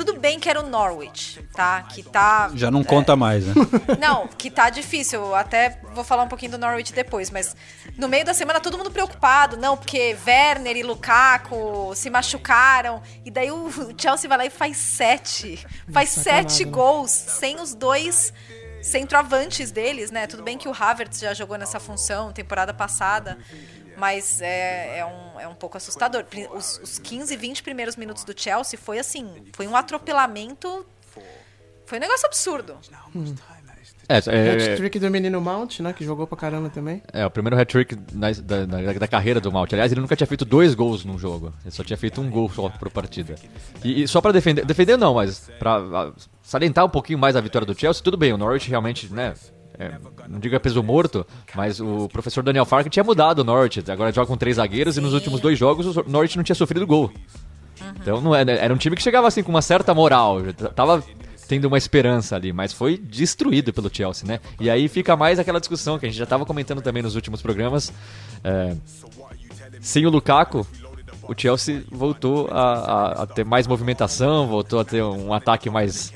tudo bem que era o Norwich, tá? Que tá. Já não conta mais, né? Não, que tá difícil. Eu até vou falar um pouquinho do Norwich depois, mas no meio da semana todo mundo preocupado, não, porque Werner e Lukaku se machucaram. E daí o Chelsea vai lá e faz sete. Faz Sacanagem, sete né? gols sem os dois centroavantes deles, né? Tudo bem que o Havertz já jogou nessa função temporada passada. Mas é, é, um, é um pouco assustador. Os, os 15, 20 primeiros minutos do Chelsea foi assim, foi um atropelamento. Foi um negócio absurdo. É, é, Hat-trick do menino Mount, né? Que jogou pra caramba também. é o primeiro hat-trick da, da- da carreira do Malt. Aliás, ele nunca tinha feito dois gols num jogo. Ele só tinha feito um gol só por partida. E, e só pra defender, defender não, mas pra ah, salientar um pouquinho mais a vitória do Chelsea, tudo bem, o Norwich realmente, né, é, não digo é peso morto, mas o professor Daniel Fark tinha mudado o Norwich. Agora joga com três zagueiros e nos últimos dois jogos o Norwich não tinha sofrido gol. Então não era, era um time que chegava assim com uma certa moral, tava tendo uma esperança ali, mas foi destruído pelo Chelsea, né? E aí fica mais aquela discussão que a gente já estava comentando também nos últimos programas. É, sem o Lukaku, o Chelsea voltou a, a, a ter mais movimentação, voltou a ter um ataque mais,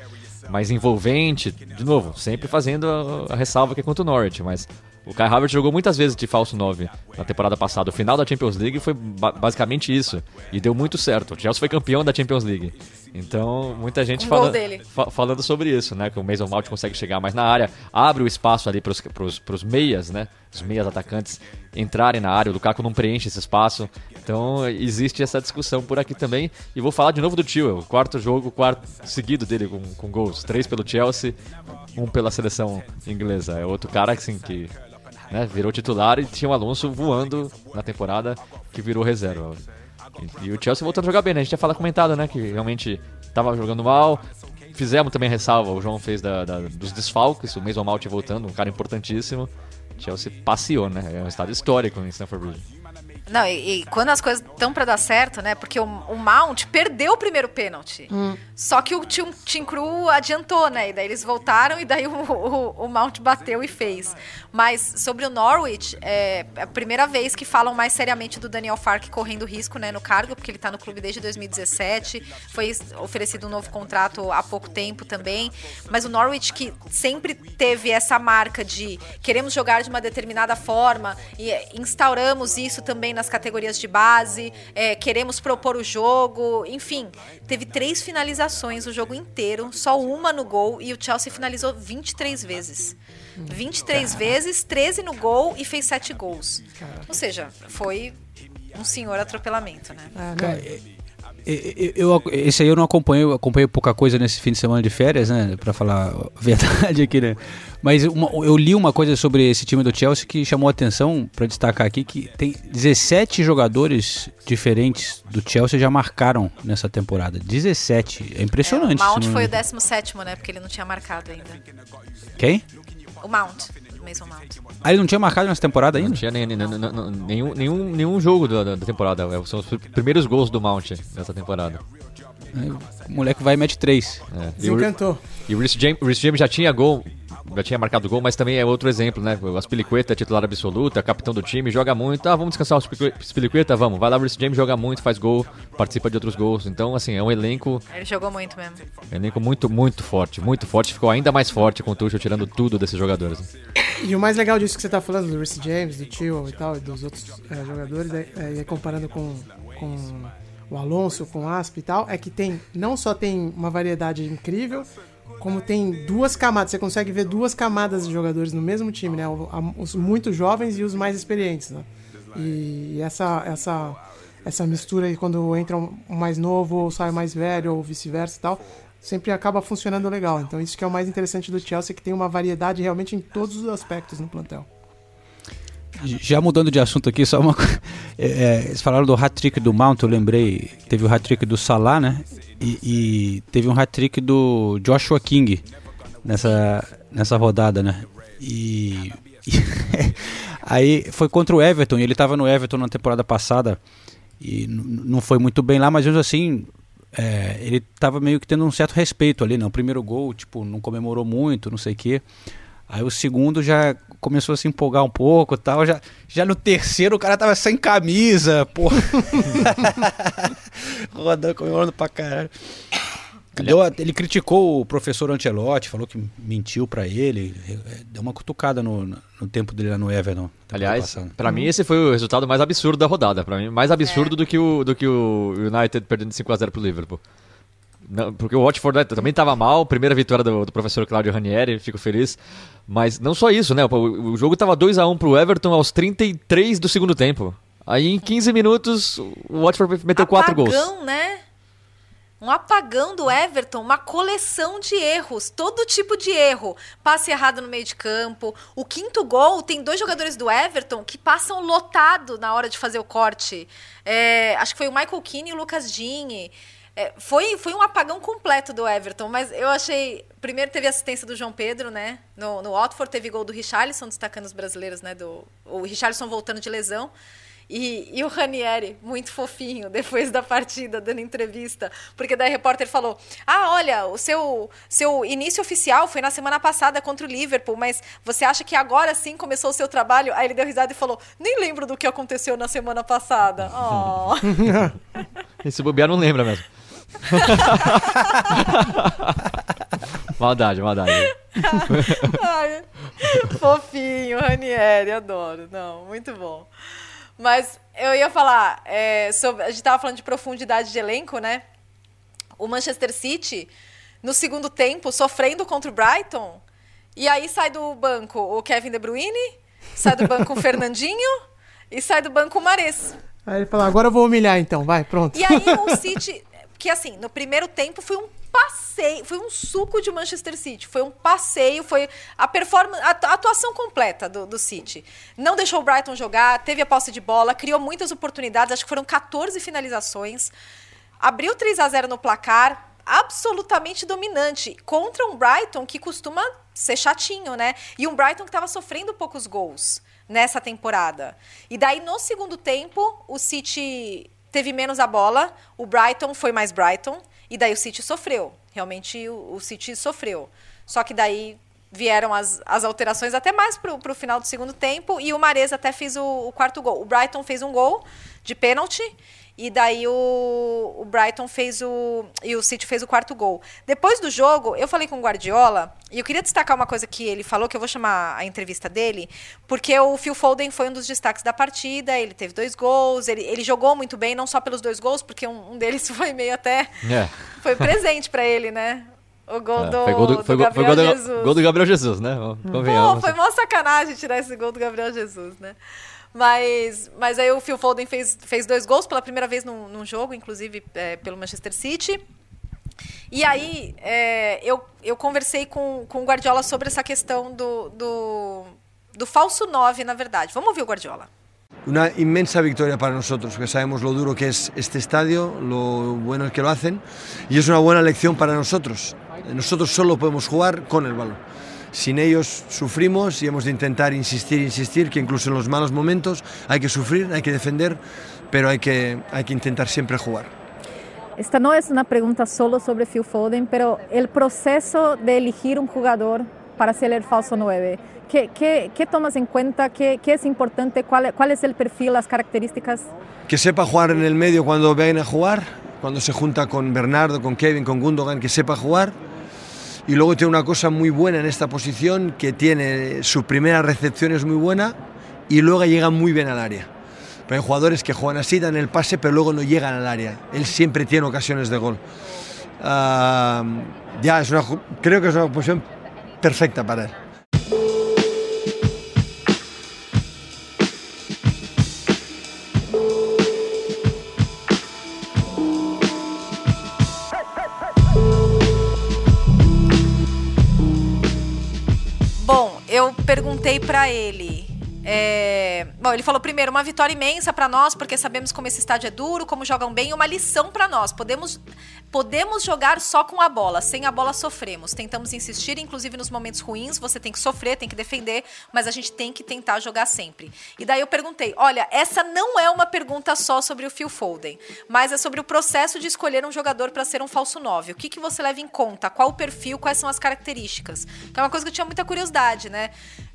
mais envolvente. De novo, sempre fazendo a, a ressalva que é contra o Norwich, mas o Kai Havertz jogou muitas vezes de falso 9 na temporada passada. O final da Champions League foi ba basicamente isso. E deu muito certo. O Chelsea foi campeão da Champions League. Então, muita gente Um fala, fa- falando sobre isso, né? Que o Mason Mount consegue chegar mais na área, abre o espaço ali pros, pros meias, né? Os meias atacantes entrarem na área. O Lukaku não preenche esse espaço. Então, existe essa discussão por aqui também. E vou falar de novo do Tio. O quarto jogo, quarto seguido dele com, com gols. Três pelo Chelsea, um pela seleção inglesa. É outro cara assim que né, virou titular e tinha o Alonso voando na temporada que virou reserva. E, e o Chelsea voltando a jogar bem, né? A gente já fala comentado, né? Que realmente tava jogando mal. Fizemos também ressalva, o João fez da, da- dos desfalques, o Mason Mount voltando, um cara importantíssimo. Chelsea passeou, né? É um estado histórico em Stamford Bridge. Não, e, e quando as coisas estão pra dar certo, né? Porque o, o Mount perdeu o primeiro pênalti. Só que o Tim, Tim Crew adiantou, né? E daí eles voltaram e daí o, o, o Mount bateu e fez. Mas sobre o Norwich, é a primeira vez que falam mais seriamente do Daniel Fark correndo risco, né? No cargo, porque ele tá no clube desde 2017. Foi oferecido um novo contrato há pouco tempo também. Mas o Norwich que sempre teve essa marca de queremos jogar de uma determinada forma e eh, instauramos isso também nas categorias de base, eh, queremos propor o jogo, enfim, teve três finalizações o jogo inteiro, só uma no gol e o Chelsea finalizou 23 vezes. 23 vezes, 13 no gol e fez 7 gols. Ou seja, foi um senhor atropelamento, né? Ah, Cara, não, Eu, eu- esse aí eu não acompanho, eu acompanhei pouca coisa nesse fim de semana de férias, né? Pra falar a verdade aqui, né? Mas uma- eu li uma coisa sobre esse time do Chelsea que chamou a atenção pra destacar aqui que tem 17 jogadores diferentes do Chelsea já marcaram nessa temporada. 17. É impressionante. o Mount não- foi o 17, né? Porque ele não tinha marcado ainda. Quem? O Mount, o Mason Mount. Ah, ele não tinha marcado nessa temporada Não ainda? tinha nem- nem- nenhum, nenhum, nenhum jogo da, da- da temporada. É, São os pr- primeiros gols do Mount nessa temporada. O moleque vai e mete 3. É. E o, desencantou. E o Rhys James, James já tinha gol, já tinha marcado gol, mas também é outro exemplo, né? O Aspilicueta é titular absoluto, é capitão do time, joga muito. Ah, vamos descansar o Aspilicu- Aspilicueta? Vamos. Vai lá, o Reece James joga muito, faz gol, participa de outros gols. Então, assim, é um elenco, Ele jogou muito mesmo. elenco muito, muito forte, muito forte. Ficou ainda mais forte com o Tuchel tirando tudo desses jogadores. E o mais legal disso que você tá falando, do Reece James, do Tio e tal, e dos outros eh, jogadores, é, é, e comparando com, com o Alonso, com o Asp e tal, é que tem, não só tem uma variedade incrível, como tem duas camadas, você consegue ver duas camadas de jogadores no mesmo time, né? Os muito jovens e os mais experientes, né? E essa, essa, essa mistura aí, quando entra um mais novo, ou sai mais velho, ou vice-versa e tal, sempre acaba funcionando legal. Então isso que é o mais interessante do Chelsea, que tem uma variedade realmente em todos os aspectos no plantel. Já mudando de assunto aqui, só uma coisa. É, é, eles falaram do hat-trick do Mount, eu lembrei. Teve o hat-trick do Salah, né? E, e teve um hat-trick do Joshua King nessa, nessa rodada, né? E. aí foi contra o Everton, e ele tava no Everton na temporada passada. E não foi muito bem lá, mas mesmo assim. é, ele tava meio que tendo um certo respeito ali, né? O primeiro gol, tipo, não comemorou muito, não sei o quê. Aí o segundo já começou a se empolgar um pouco e tal. Já, já no terceiro o cara tava sem camisa, pô. Rodando, comemorando pra caralho. Deu a- ele criticou o professor Ancelotti, falou que mentiu pra ele. eh, Deu uma cutucada no, no tempo dele lá no Everton. Aliás, pra mim esse foi o resultado mais absurdo da rodada. Pra mim, mais absurdo do, que o, do que o United perdendo 5x0 pro Liverpool. Não, porque o Watford também estava mal, primeira vitória do, do professor Claudio Ranieri, fico feliz. Mas não só isso, né? O, o jogo estava 2x1 pro Everton aos 33 do segundo tempo. Aí em 15 minutos o Watford meteu 4 gols. apagão, né? Um apagão do Everton, uma coleção de erros, todo tipo de erro. Passe errado no meio de campo. O quinto gol tem dois jogadores do Everton que passam lotado na hora de fazer o corte. É, acho que foi o Michael Keane e o Lucas Digne. É, foi, foi um apagão completo do Everton, mas eu achei. Primeiro teve assistência do João Pedro, né? No, no Watford teve gol do Richarlison, destacando os brasileiros, né? Do, o Richarlison voltando de lesão. E, e, o Ranieri, muito fofinho, depois da partida, dando entrevista. Porque daí o repórter falou: Ah, olha, o seu, seu início oficial foi na semana passada contra o Liverpool, mas você acha que agora sim começou o seu trabalho? Aí ele deu risada e falou: Nem lembro do que aconteceu na semana passada. Oh. Esse bobear não lembra mesmo. maldade, maldade. Ai, fofinho, Ranieri, adoro. Não, muito bom. Mas eu ia falar, é, sobre, a gente estava falando de profundidade de elenco, né? O Manchester City, no segundo tempo, sofrendo contra o Brighton, e aí sai do banco o Kevin De Bruyne, sai do banco o Fernandinho e sai do banco o Mares. Aí ele fala, agora eu vou humilhar então, vai, pronto. E aí o City, que assim, no primeiro tempo foi um passeio, foi um suco de Manchester City, foi um passeio, foi a performance, a atuação completa do, do City. Não deixou o Brighton jogar, teve a posse de bola, criou muitas oportunidades, acho que foram 14 finalizações, abriu 3 a 0 no placar, absolutamente dominante contra um Brighton que costuma ser chatinho, né? E um Brighton que estava sofrendo poucos gols nessa temporada. E daí no segundo tempo, o City teve menos a bola, o Brighton foi mais Brighton. E daí o City sofreu. Realmente o, o City sofreu. Só que daí vieram as, as alterações até mais pro, pro final do segundo tempo. E o Mares até fez o, o quarto gol. O Brighton fez um gol de pênalti. E daí o, o Brighton fez o. E o City fez o quarto gol. Depois do jogo, eu falei com o Guardiola, e eu queria destacar uma coisa que ele falou, que eu vou chamar a entrevista dele, porque o Phil Foden foi um dos destaques da partida, ele teve dois gols, ele, ele jogou muito bem, não só pelos dois gols, porque um, um deles foi meio até. É. Foi presente para ele, né? O gol, é, do, foi gol do, foi Gabriel gol do, Jesus. Gol do Gabriel Jesus, né? Pô, foi mó sacanagem tirar esse gol do Gabriel Jesus, né? Mas, mas aí o Phil Foden fez, fez dois gols pela primeira vez num, num jogo, inclusive é, pelo Manchester City. E aí é, eu, eu conversei com, com o Guardiola sobre essa questão do, do, do falso 9, na verdade. Vamos ouvir o Guardiola. Una inmensa victoria para nosotros, que sabemos lo duro que es este estadio, lo bueno que lo hacen, y es una buena lección para nosotros. Nosotros solo podemos jugar con el balón. Sin ellos sufrimos y hemos de intentar insistir, insistir, que incluso en los malos momentos hay que sufrir, hay que defender, pero hay que, hay que intentar siempre jugar. Esta no es una pregunta solo sobre Phil Foden, pero el proceso de elegir un jugador para ser el falso 9, ¿qué, qué, qué tomas en cuenta? ¿Qué, ¿Qué, es importante? ¿Cuál, ¿Cuál es el perfil, las características? Que sepa jugar en el medio cuando viene a jugar, cuando se junta con Bernardo, con Kevin, con Gundogan, que sepa jugar y luego tiene una cosa muy buena en esta posición, que tiene su primera recepción es muy buena y luego llega muy bien al área. Pero hay jugadores que juegan así, dan el pase, pero luego no llegan al área. Él siempre tiene ocasiones de gol. Uh, ya, es creo que es una posición perfecta para él. Perguntei para ele. É... Bom, ele falou primeiro uma vitória imensa para nós, porque sabemos como esse estádio é duro, como jogam bem, e uma lição para nós. Podemos Podemos jogar só com a bola, sem a bola sofremos. Tentamos insistir, inclusive nos momentos ruins, você tem que sofrer, tem que defender, mas a gente tem que tentar jogar sempre. E daí eu perguntei: olha, essa não é uma pergunta só sobre o Phil Foden, mas é sobre o processo de escolher um jogador para ser um falso 9. O que, que você leva em conta? Qual o perfil? Quais são as características? Que é uma coisa que eu tinha muita curiosidade, né?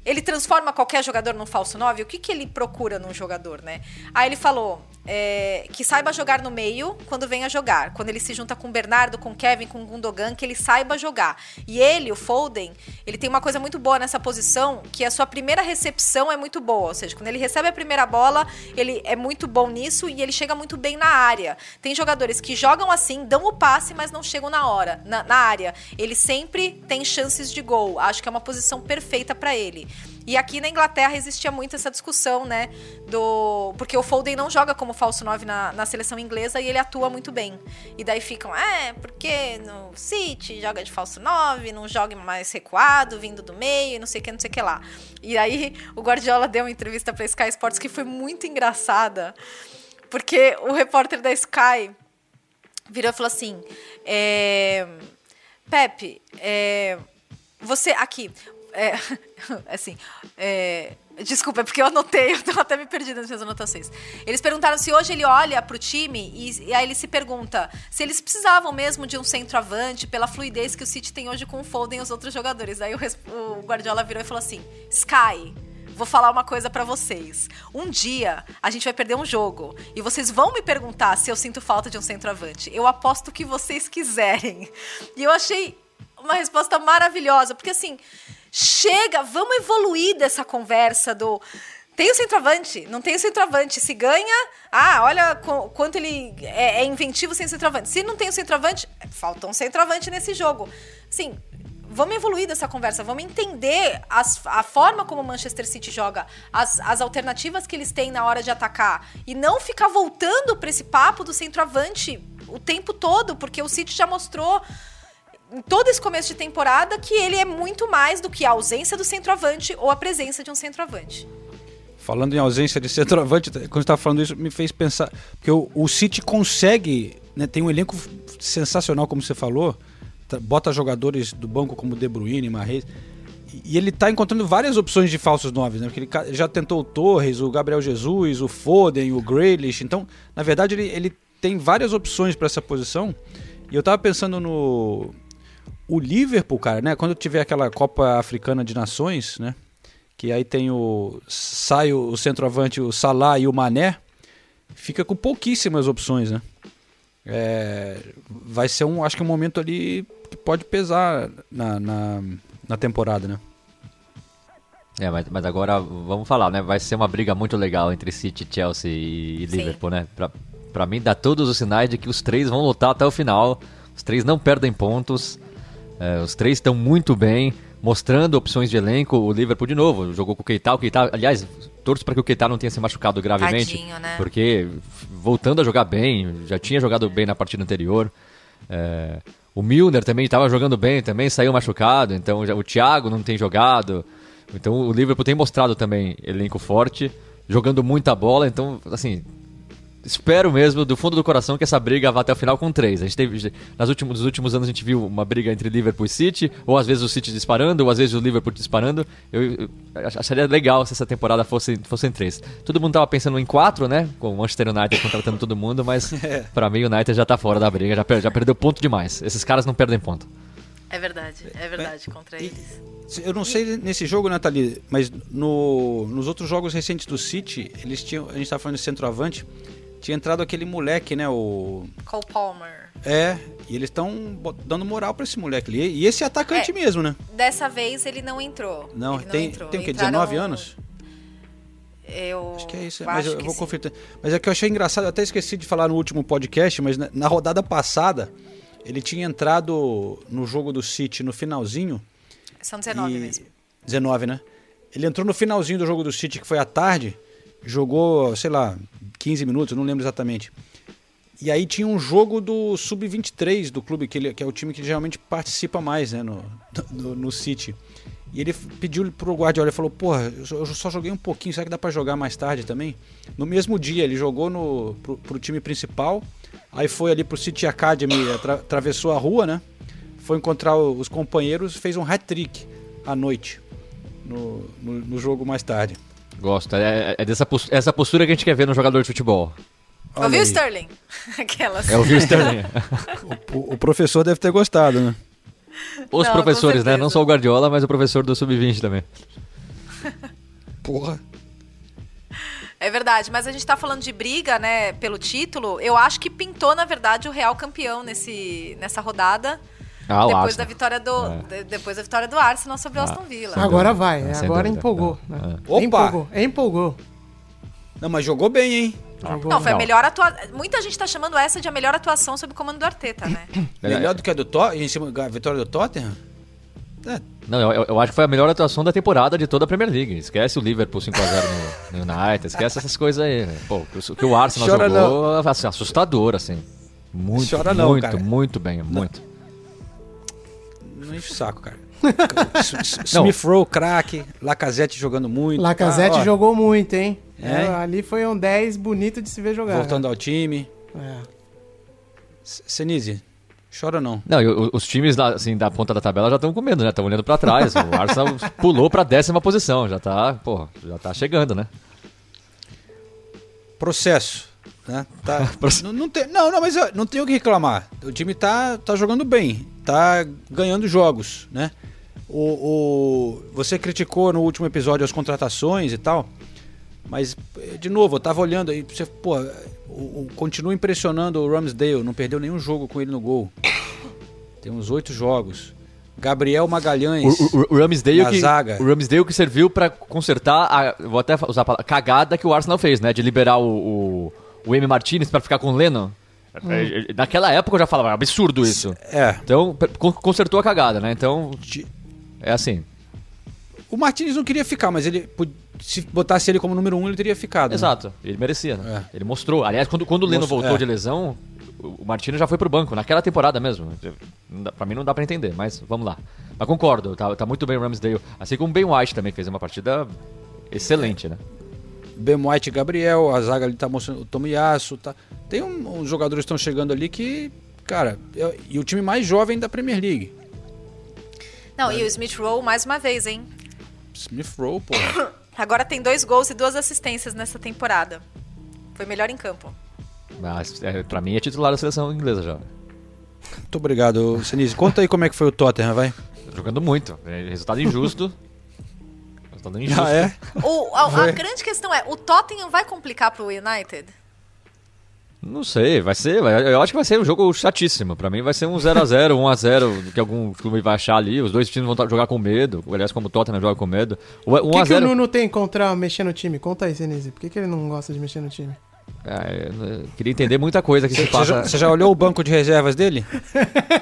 Ele transforma qualquer jogador num falso 9? O que, que ele procura num jogador, né? Aí ele falou: é, que saiba jogar no meio quando vem a jogar. Quando ele se junta com o Bernardo, com o Kevin, com o Gundogan, que ele saiba jogar. E ele, o Foden, ele tem uma coisa muito boa nessa posição, que a sua primeira recepção é muito boa. Ou seja, quando ele recebe a primeira bola, ele é muito bom nisso e ele chega muito bem na área. Tem jogadores que jogam assim, dão o passe, mas não chegam na hora, na, na área. Ele sempre tem chances de gol. Acho que é uma posição perfeita para ele. E aqui na Inglaterra existia muito essa discussão, né? Do. Porque o Foden não joga como falso 9 na, na seleção inglesa e ele atua muito bem. E daí ficam, é, porque no City joga de falso 9, não joga mais recuado, vindo do meio, não sei o que, não sei o que lá. E aí o Guardiola deu uma entrevista para Sky Sports que foi muito engraçada, porque o repórter da Sky virou e falou assim: é, Pepe, é, você. Aqui. É, assim. é, desculpa, é porque eu anotei, eu tô até me perdi nas minhas anotações. Eles perguntaram se hoje ele olha pro time e, e aí ele se pergunta se eles precisavam mesmo de um centroavante pela fluidez que o City tem hoje com o Foden e os outros jogadores. Aí o, o Guardiola virou e falou assim: Sky. Vou falar uma coisa pra vocês. Um dia a gente vai perder um jogo e vocês vão me perguntar se eu sinto falta de um centroavante. Eu aposto que vocês quiserem. E eu achei uma resposta maravilhosa, porque assim, chega, vamos evoluir dessa conversa do tem o centroavante, não tem o centroavante. Se ganha, ah, olha qu- quanto ele é, é inventivo sem centroavante. Se não tem o centroavante, falta um centroavante nesse jogo. Assim, vamos evoluir dessa conversa, vamos entender as- a forma como o Manchester City joga, as, as alternativas que eles têm na hora de atacar. E não ficar voltando para esse papo do centroavante o tempo todo, porque o City já mostrou em todo esse começo de temporada que ele é muito mais do que a ausência do centroavante ou a presença de um centroavante. Falando em ausência de centroavante, quando você estava falando isso, me fez pensar. Porque o, o City consegue, né, tem um elenco sensacional, como você falou. tá- Bota jogadores do banco como De Bruyne, Mahrez. E ele está encontrando várias opções de falsos noves, né? Porque ele já tentou o Torres, o Gabriel Jesus, o Foden, o Grealish. Então, na verdade, ele, ele tem várias opções para essa posição. E eu tava pensando no. O Liverpool, cara, né? Quando tiver aquela Copa Africana de Nações, né? que aí tem o sai o centroavante o Salah e o Mané, fica com pouquíssimas opções, né? É, vai ser um, acho que um momento ali que pode pesar na, na, na temporada, né? É, mas, mas agora vamos falar, né? Vai ser uma briga muito legal entre City, Chelsea e Sim. Liverpool, né? Pra, pra mim dá todos os sinais de que os três vão lutar até o final. Os três não perdem pontos. É, os três estão muito bem, mostrando opções de elenco. O Liverpool, de novo, jogou com o Keita. O Keita, aliás, torço para que o Keita não tenha se machucado gravemente. Tadinho, né? Porque voltando a jogar bem, já tinha jogado bem na partida anterior. É, o Milner também estava jogando bem, também saiu machucado. Então já- o Thiago não tem jogado. Então o Liverpool tem mostrado também elenco forte, jogando muita bola. Então, assim, espero mesmo, do fundo do coração, que essa briga vá até o final com três. A gente teve, nas últimos, nos últimos anos a gente viu uma briga entre Liverpool e City, ou às vezes o City disparando, ou às vezes o Liverpool disparando. Eu, eu acharia legal se essa temporada fosse, fosse em três. Todo mundo tava pensando em quatro, né? Com o Manchester United contratando todo mundo, mas pra mim o United já tá fora da briga, já, per- já perdeu ponto demais. Esses caras não perdem ponto. É verdade, é verdade, contra eles. Eu não sei nesse jogo, Nathalie, mas no, nos outros jogos recentes do City, eles tinham, a gente tava falando de centroavante, tinha entrado aquele moleque, né, o Cole Palmer. é, e eles estão dando moral pra esse moleque ali. E esse é atacante É. mesmo, né? Dessa vez ele não entrou. Não, Ele tem, entrou. tem o quê? Entraram- 19 anos? Eu Acho que é isso, mas eu, eu vou sim. conferir. Mas é que eu achei engraçado, eu até esqueci de falar no último podcast, mas na, na rodada passada, ele tinha entrado no jogo do City no finalzinho. São 19 e- mesmo. 19, né? Ele entrou no finalzinho do jogo do City, que foi à tarde, jogou, sei lá, 15 minutos, não lembro exatamente. E aí tinha um jogo do Sub-23 do clube, que, ele, que é o time que geralmente participa mais, né, no, no, no City. E ele pediu pro Guardiola, ele falou, porra, eu só, joguei um pouquinho, será que dá pra jogar mais tarde também? No mesmo dia, ele jogou no, pro, pro time principal, aí foi ali pro City Academy, atra- atravessou a rua, né? Foi encontrar os companheiros, fez um hat-trick à noite, no, no, no jogo mais tarde. Gosto. É, é dessa pos- essa postura que a gente quer ver no jogador de futebol. Olha Ouviu, aí. Sterling? Aquelas. É o Will Sterling. O, o professor deve ter gostado, né? Os Não, professores, né? Não só o Guardiola, mas o professor do Sub-20 também. Porra. É verdade, mas a gente tá falando de briga, né, pelo título. Eu acho que pintou, na verdade, o Real campeão nesse, nessa rodada. Ah, depois Arsenal. da vitória do É. de- depois da vitória do Arsenal sobre o Ah, Aston Villa. Agora vai, É, sem agora dúvida. empolgou. É, né? Opa! Empolgou, empolgou. Não, mas jogou bem, hein? Jogou. Não, foi a melhor atuação. Muita gente tá chamando essa de a melhor atuação sob o comando do Arteta, né? É. Melhor do que a do Tottenham, da vitória do Tottenham? É, Não, eu, eu acho que foi a melhor atuação da temporada de toda a Premier League. Esquece o Liverpool 5x0 no, no United, esquece essas coisas aí. né? Pô, o que o Arsenal Chora jogou, assim, assustador, assim. Muito, Chora não, muito, cara. muito bem, muito. não enche o saco, cara. Smith Rowe, craque, Lacazette jogando muito. Lacazette Ah, jogou muito, hein? É? É, ali foi um 10 bonito de se ver jogar. Voltando ao time. É. Senise, chora não. Não, e o- os times lá, assim, da ponta da tabela já estão com medo, né? Estão olhando pra trás. O Arsenal pulou pra décima posição. Já tá, pô, já tá chegando, né? Processo. Né? Tá, não, não, tem, não, não, mas ó, não tem o que reclamar. O time tá, tá jogando bem, tá ganhando jogos, né? O, o, você criticou no último episódio as contratações e tal, mas, eh, de novo, eu tava olhando aí, você, pô, o, o- continua impressionando o Ramsdale, não perdeu nenhum jogo com ele no gol. Tem uns oito jogos. Gabriel Magalhães. O, o, o Ramsdale que, zaga. o Ramsdale que serviu pra consertar a, vou até usar a palavra, cagada que o Arsenal fez, né? De liberar o, o, o M. Martinez pra ficar com o Lennon. É, é, Naquela época eu já falava, absurdo isso. É. Então, consertou a cagada, né? Então, é assim. O Martinez não queria ficar, mas ele se botasse ele como número um, ele teria ficado. né? Exato, ele merecia, né? É. Ele mostrou. Aliás, quando, quando o Leno Mostrou, voltou é. de lesão, o Martino já foi pro banco, naquela temporada mesmo. Pra mim não dá pra entender, mas vamos lá. Mas concordo, tá, tá muito bem o Ramsdale. Assim como o Ben White também fez uma partida excelente, né? Ben White e Gabriel, a zaga ali tá mostrando o Tomiyasu, tá. Tem um- uns jogadores que estão chegando ali que, cara, é- e o time mais jovem da Premier League. Não, e o Smith Rowe mais uma vez, hein? Smith Rowe, pô. Agora tem dois gols e duas assistências nessa temporada. Foi melhor em campo. Mas é, pra mim é titular da seleção inglesa já. Muito obrigado, Sinise. Conta aí como é que foi o Tottenham, vai. Jogando muito. É, Resultado injusto. Resultado injusto. Ah, é? O, a, a grande questão é, o Tottenham vai complicar pro United? Não sei, vai ser. vai- Eu acho que vai ser um jogo chatíssimo. Pra mim vai ser um 0x0, 1x0, que algum clube vai achar ali. Os dois times vão tá- jogar com medo. Aliás, como o Tottenham joga com medo. O que, que o 1x0. Nuno tem contra mexer no time? Conta aí, Senise. Por que, que ele não gosta de mexer no time? Ah, eu, queria entender muita coisa que se Você passa. já, você já olhou o banco de reservas dele?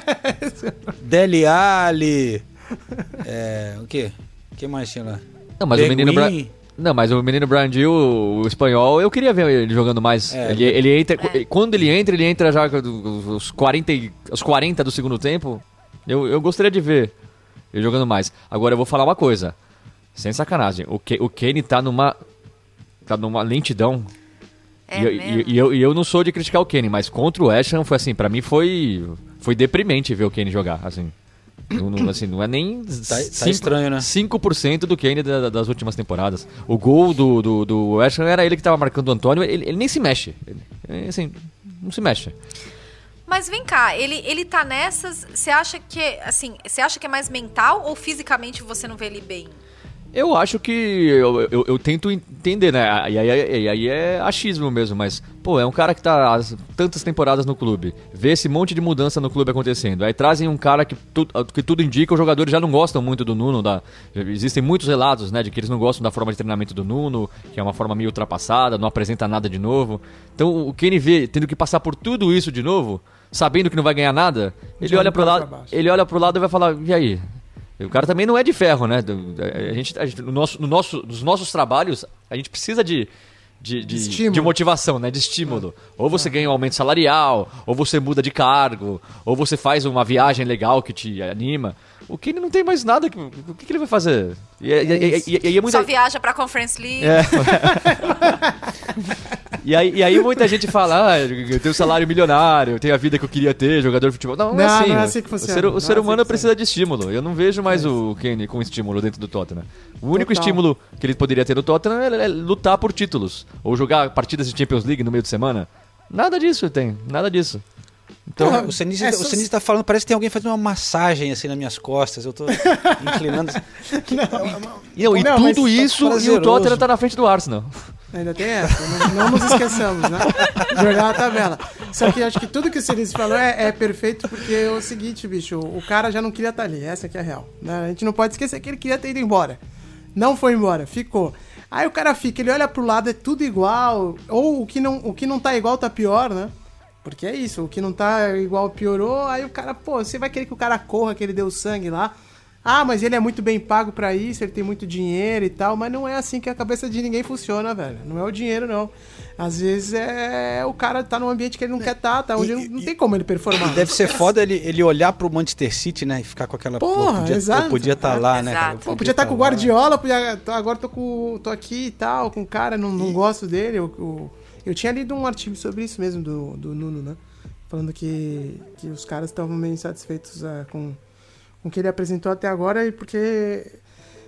Dele Ali. É, o quê? O que mais tinha lá? Não, mas o menino Bra... Bergwijn. Não, mas o menino Brandil, o, o espanhol, eu queria ver ele jogando mais. É, ele, ele- ele entra, quando ele entra, ele entra já os 40, e- os 40 do segundo tempo. Eu, eu gostaria de ver ele jogando mais. Agora eu vou falar uma coisa, sem sacanagem. O, Ke, o Kenny tá numa tá numa lentidão. É e, eu- mesmo? e, e eu, e eu não sou de criticar o Kenny, mas contra o Ashton foi assim, pra mim foi foi deprimente ver o Kenny jogar, assim. Não, não- assim, não é nem Tá- tá cinco- estranho, né? 5% do Kane da- das últimas temporadas. O gol do, do, do West Ham era ele que tava marcando o Antônio, ele, ele nem se mexe. Ele, assim, não se mexe. Mas vem cá, ele, ele tá nessas. Você acha que, assim, você acha que é mais mental ou fisicamente você não vê ele bem? Eu acho que eu, eu, eu tento entender, né? E aí, e aí é achismo mesmo, mas, pô, é um cara que tá há tantas temporadas no clube, vê esse monte de mudança no clube acontecendo. Aí trazem um cara que, tu, que tudo indica, os jogadores já não gostam muito do Nuno. Da, existem muitos relatos, né, de que eles não gostam da forma de treinamento do Nuno, que é uma forma meio ultrapassada, não apresenta nada de novo. Então o Kenny vê, tendo que passar por tudo isso de novo, sabendo que não vai ganhar nada, ele olha pro cara lado, ele olha pro lado e vai falar, e aí? O cara também não é de ferro, né? Do- A gente, a gente- no nosso, no nosso, nos nossos trabalhos, a gente precisa de, de, de, estímulo. de motivação, né? De estímulo. Ou você ganha um aumento salarial, ou você muda de cargo, ou você faz uma viagem legal que te anima. O Kenny não tem mais nada. que- O que, que ele vai fazer? E, e- e- e- e é muita... Só viaja pra Conference League. É. E aí, e aí muita gente fala, ah, eu tenho um salário milionário, eu tenho a vida que eu queria ter, jogador de futebol. Não, não, é Não, assim. não é assim que funciona. O ser, o Não ser é assim humano que precisa de estímulo. Eu não vejo mais o Kenny com estímulo dentro do Tottenham. O único Total. estímulo que ele poderia ter no Tottenham é, é lutar por títulos. Ou jogar partidas de Champions League no meio de semana. Nada disso tem, nada disso. Então, Porra, o Senise é o só- tá falando, parece que tem alguém fazendo uma massagem assim nas minhas costas. Eu tô inclinando. e, não, e Não, mas tudo tá isso e o. Tottenham tá na frente do Arsenal. Ainda tem essa, não, não nos esqueçamos, né? Jogar a tabela. Só que acho que tudo que o Cerise falou é, é perfeito porque é o seguinte, bicho, o cara já não queria estar ali, essa que é a real. né? A gente não pode esquecer que ele queria ter ido embora. Não foi embora, ficou. Aí o cara fica, ele olha pro lado, é tudo igual, ou o que não, o que não tá igual tá pior, né? Porque é isso, o que não tá igual piorou, aí o cara, pô, você vai querer que o cara corra, que ele deu sangue lá. Ah, mas ele é muito bem pago pra isso, ele tem muito dinheiro e tal, mas não é assim que a cabeça de ninguém funciona, velho. Não é o dinheiro, não. Às vezes é o cara tá num ambiente que ele não quer estar, tá onde E- não, não tem como ele performar. Deve ser foda ele, ele olhar pro Manchester City, né? E ficar com aquela. Porra, podia, exato. Eu podia estar lá, né? cara? Pô, podia estar tá com o lá. Guardiola, podia, agora tô, com, tô aqui e tal, com o cara, não, não gosto dele. Eu, eu, eu tinha lido um artigo sobre isso mesmo, do, do Nuno, né? falando que, que os caras estavam meio insatisfeitos é, com, com o que ele apresentou até agora, e porque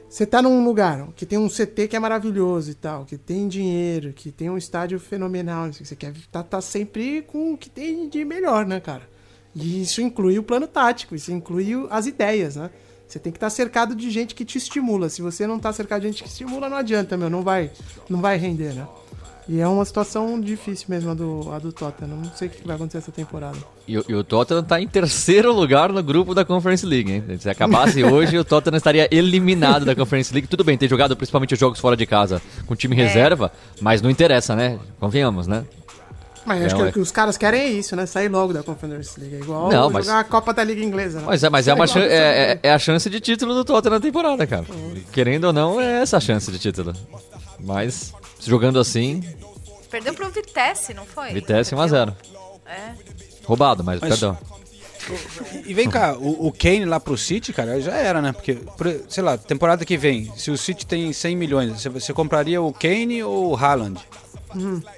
você tá num lugar que tem um CT que é maravilhoso e tal, que tem dinheiro, que tem um estádio fenomenal, você quer tá, tá sempre com o que tem de melhor, né, cara? E isso inclui o plano tático, isso inclui as ideias, né? Você tem que estar cercado de gente que te estimula. Se você não tá cercado de gente que estimula, não adianta, meu, não vai, não vai render, né? E é uma situação difícil mesmo a do, a do Tottenham. Não sei o que vai acontecer essa temporada. E, o- e o Tottenham tá em terceiro lugar no grupo da Conference League, hein? Se acabasse hoje, o Tottenham estaria eliminado da Conference League. Tudo bem, ter jogado principalmente os jogos fora de casa com time É. reserva, mas não interessa, né? Convenhamos, né? Mas acho É, que o que os caras querem é isso, né? Sair logo da Conference League. É igual Não, jogar mas- a Copa da Liga Inglesa, né? Mas é, mas é, uma chan- é, é- é a chance de título do Tottenham na temporada, cara. Querendo ou não, é essa a chance de título. Mas, jogando assim, Perdeu pro Vitesse, não foi? Vitesse 1x0. É. Roubado, mas, Mas- perdão. E vem cá, o, o Kane lá pro City, cara, já era, né? Porque, por- sei lá, temporada que vem, se o City tem 100 milhões, você, você compraria o Kane ou o Haaland?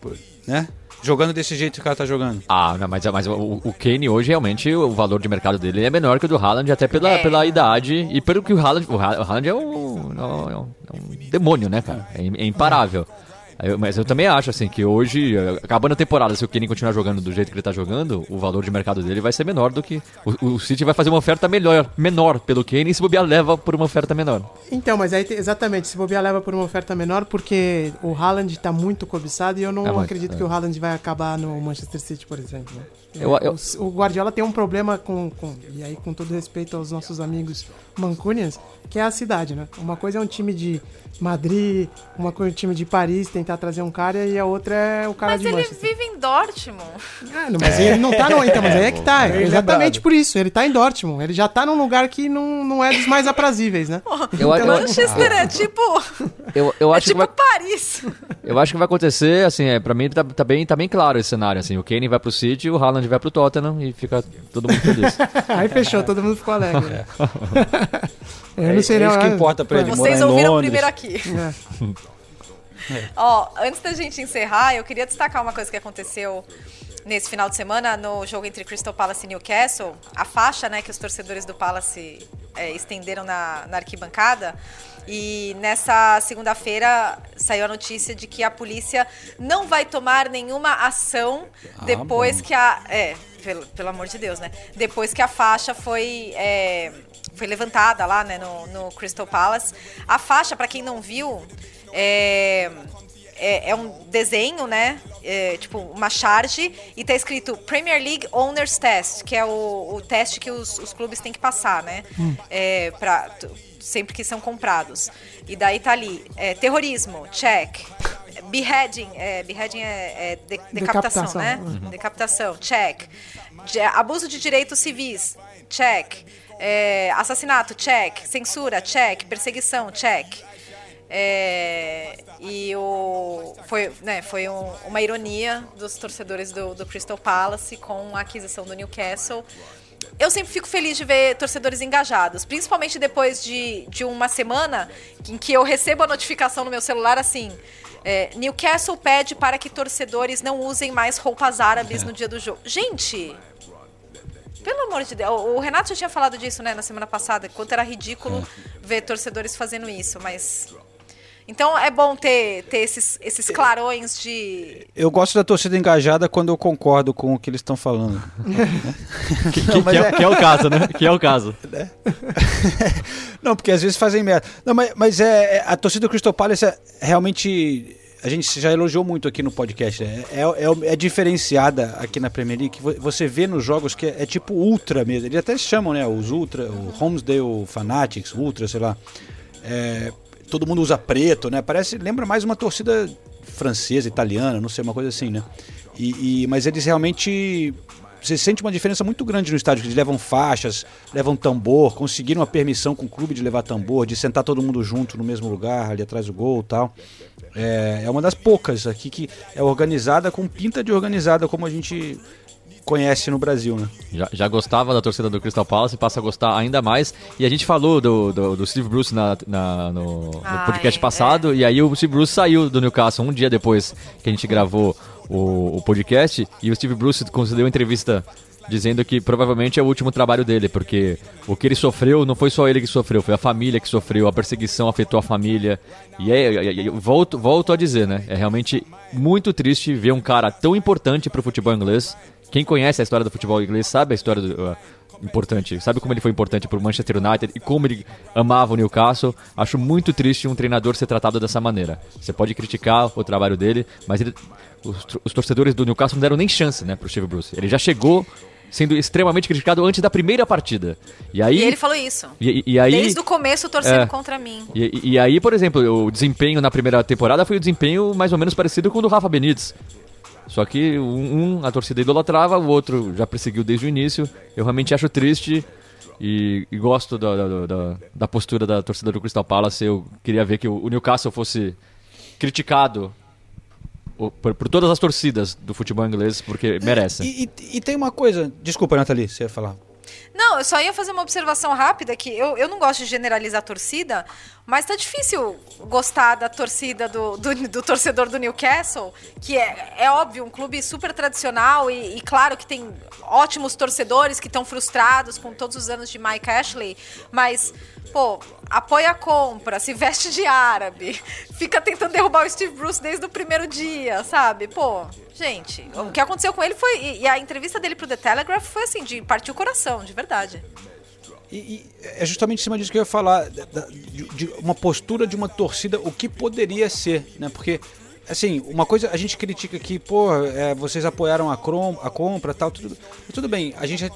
Por- Né? Jogando desse jeito que o cara tá jogando. Ah, não, mas, mas o, o Kane hoje realmente o valor de mercado dele é menor que o do Haaland, até pela, É. pela idade e pelo que o Haaland. O Ha- o Haaland é um, é um, é um demônio, né, cara? É, im- é imparável. Eu- Mas eu também acho assim que hoje, eh, acabando a temporada, se o Kane continuar jogando do jeito que ele tá jogando, o valor de mercado dele vai ser menor do que. O, o City vai fazer uma oferta melhor, menor pelo Kane e se bobear leva por uma oferta menor. Então, mas aí exatamente, se bobear leva por uma oferta menor, porque o Haaland tá muito cobiçado e eu não É muito, acredito é. que o Haaland vai acabar no Manchester City, por exemplo. né? Eu- eu- O, Guardiola tem um problema com, com- E aí, com todo respeito aos nossos amigos mancunians, que é a cidade, né? Uma coisa é um time de Madrid, uma coisa é um time de Paris tentar trazer um cara e a outra é o cara Mas de ele Manchester. vive em Dortmund. Ah, não, mas ele não tá no. Então, mas aí é que tá. Bem exatamente lembrado. por isso. Ele tá em Dortmund. Ele já tá num lugar que não, não é dos mais aprazíveis, né? Eu, eu, Manchester é tipo. eu, eu é acho que tipo vai. Paris. Eu acho que vai acontecer, assim, é, pra mim tá, tá bem, tá bem claro esse cenário, assim, o Kane vai pro City, o Haaland vai pro Tottenham e fica todo mundo feliz. Aí fechou, todo mundo ficou alegre. né? Eu É- não sei é não. isso que é- importa pra ele. Vocês ouviram primeiro aqui. Ó, antes da gente encerrar, eu queria destacar uma coisa que aconteceu nesse final de semana no jogo entre Crystal Palace e Newcastle. A faixa, né, que os torcedores do Palace é, estenderam na, na arquibancada. E nessa segunda-feira saiu a notícia de que a polícia não vai tomar nenhuma ação depois bom. que a. É, pelo, pelo amor de Deus, né? Depois que a faixa foi. é, foi levantada lá, né, no, no Crystal Palace. A faixa, pra quem não viu, é, é, é um desenho, né? É, tipo, uma charge, e tá escrito Premier League Owners Test, que é o, o teste que os, os clubes têm que passar, né? É, pra, sempre que são comprados. E daí tá ali, é, terrorismo, check. Beheading, é, beheading é, é de- decapitação, Decapitação, né? uhum. Decapitação, check. De- abuso de direitos civis, check. É, assassinato, check. Censura, check. Perseguição, check. É, e o, foi, né, foi um- uma ironia dos torcedores do, do Crystal Palace com a aquisição do Newcastle. Eu sempre fico feliz de ver torcedores engajados, principalmente depois de, de uma semana em que eu recebo a notificação no meu celular assim. é, Newcastle pede para que torcedores não usem mais roupas árabes no dia do jogo. Gente, pelo amor de Deus, o Renato já tinha falado disso, né, na semana passada, quanto era ridículo ver torcedores fazendo isso, mas. Então é bom ter, ter esses, esses clarões de. Eu gosto da torcida engajada quando eu concordo com o que eles estão falando. que, que- que é, que é o caso, né? Que é o caso. Não, porque às vezes fazem merda. Não, mas, mas é, é- a torcida do Crystal Palace é realmente. A gente já elogiou muito aqui no podcast. né? É, é, é diferenciada aqui na Premier League. Você vê nos jogos que é, é tipo ultra mesmo. Eles até chamam, né? Os ultra, o Homesdale Fanatics, ultra, sei lá. É, todo mundo usa preto, né? Parece, lembra mais uma torcida francesa, italiana, não sei, uma coisa assim, né? E, e- mas eles realmente você sente uma diferença muito grande no estádio, que eles levam faixas, levam tambor, conseguiram a permissão com o clube de levar tambor, de sentar todo mundo junto no mesmo lugar, ali atrás do gol e tal. É, é uma das poucas aqui que é organizada com pinta de organizada, como a gente conhece no Brasil, né? Já, já gostava da torcida do Crystal Palace e passa a gostar ainda mais. E a gente falou do, do, do Steve Bruce na, na- no, no Ai, podcast é. passado, e aí o Steve Bruce saiu do Newcastle um dia depois que a gente gravou o, o podcast e o Steve Bruce concedeu entrevista dizendo que provavelmente é o último trabalho dele, porque o que ele sofreu não foi só ele que sofreu, foi a família que sofreu, a perseguição afetou a família. E é, é, é, volto, volto a dizer, né? É realmente muito triste ver um cara tão importante pro futebol inglês. Quem conhece a história do futebol inglês sabe a história do. Uh, importante, sabe como ele foi importante pro Manchester United e como ele amava o Newcastle. Acho muito triste um treinador ser tratado dessa maneira. Você pode criticar o trabalho dele, mas ele, os, os, torcedores do Newcastle não deram nem chance, né, pro Steve Bruce. Ele já chegou sendo extremamente criticado antes da primeira partida. E, aí, e ele falou isso. E, e aí, Desde o começo torcendo é, contra mim. E, e, aí, por exemplo, o desempenho na primeira temporada foi o desempenho mais ou menos parecido com o do Rafa Benítez. Só que um, a torcida idolatrava, o outro já perseguiu desde o início. Eu realmente acho triste e, e gosto da, da, da, da, postura da torcida do Crystal Palace. Eu queria ver que o Newcastle fosse criticado por, por, todas as torcidas do futebol inglês, porque merecem. E, e, e, tem uma coisa, desculpa, Nathalie, você ia falar. Não, eu só ia fazer uma observação rápida que eu, eu não gosto de generalizar a torcida, mas tá difícil gostar da torcida do, do, do torcedor do Newcastle, que é, é óbvio, um clube super tradicional e, e claro que tem ótimos torcedores que estão frustrados com todos os anos de Mike Ashley, mas pô, apoia a compra, se veste de árabe, fica tentando derrubar o Steve Bruce desde o primeiro dia, sabe? Pô, gente, o que aconteceu com ele foi. E a entrevista dele pro The Telegraph foi assim, de partir o coração, de verdade. E, e, é justamente em cima disso que eu ia falar, de, de, uma postura de uma torcida, o que poderia ser, né? Porque, assim, uma coisa a gente critica aqui, pô, é, vocês apoiaram a, crom, a compra tal, tudo, tudo bem, a gente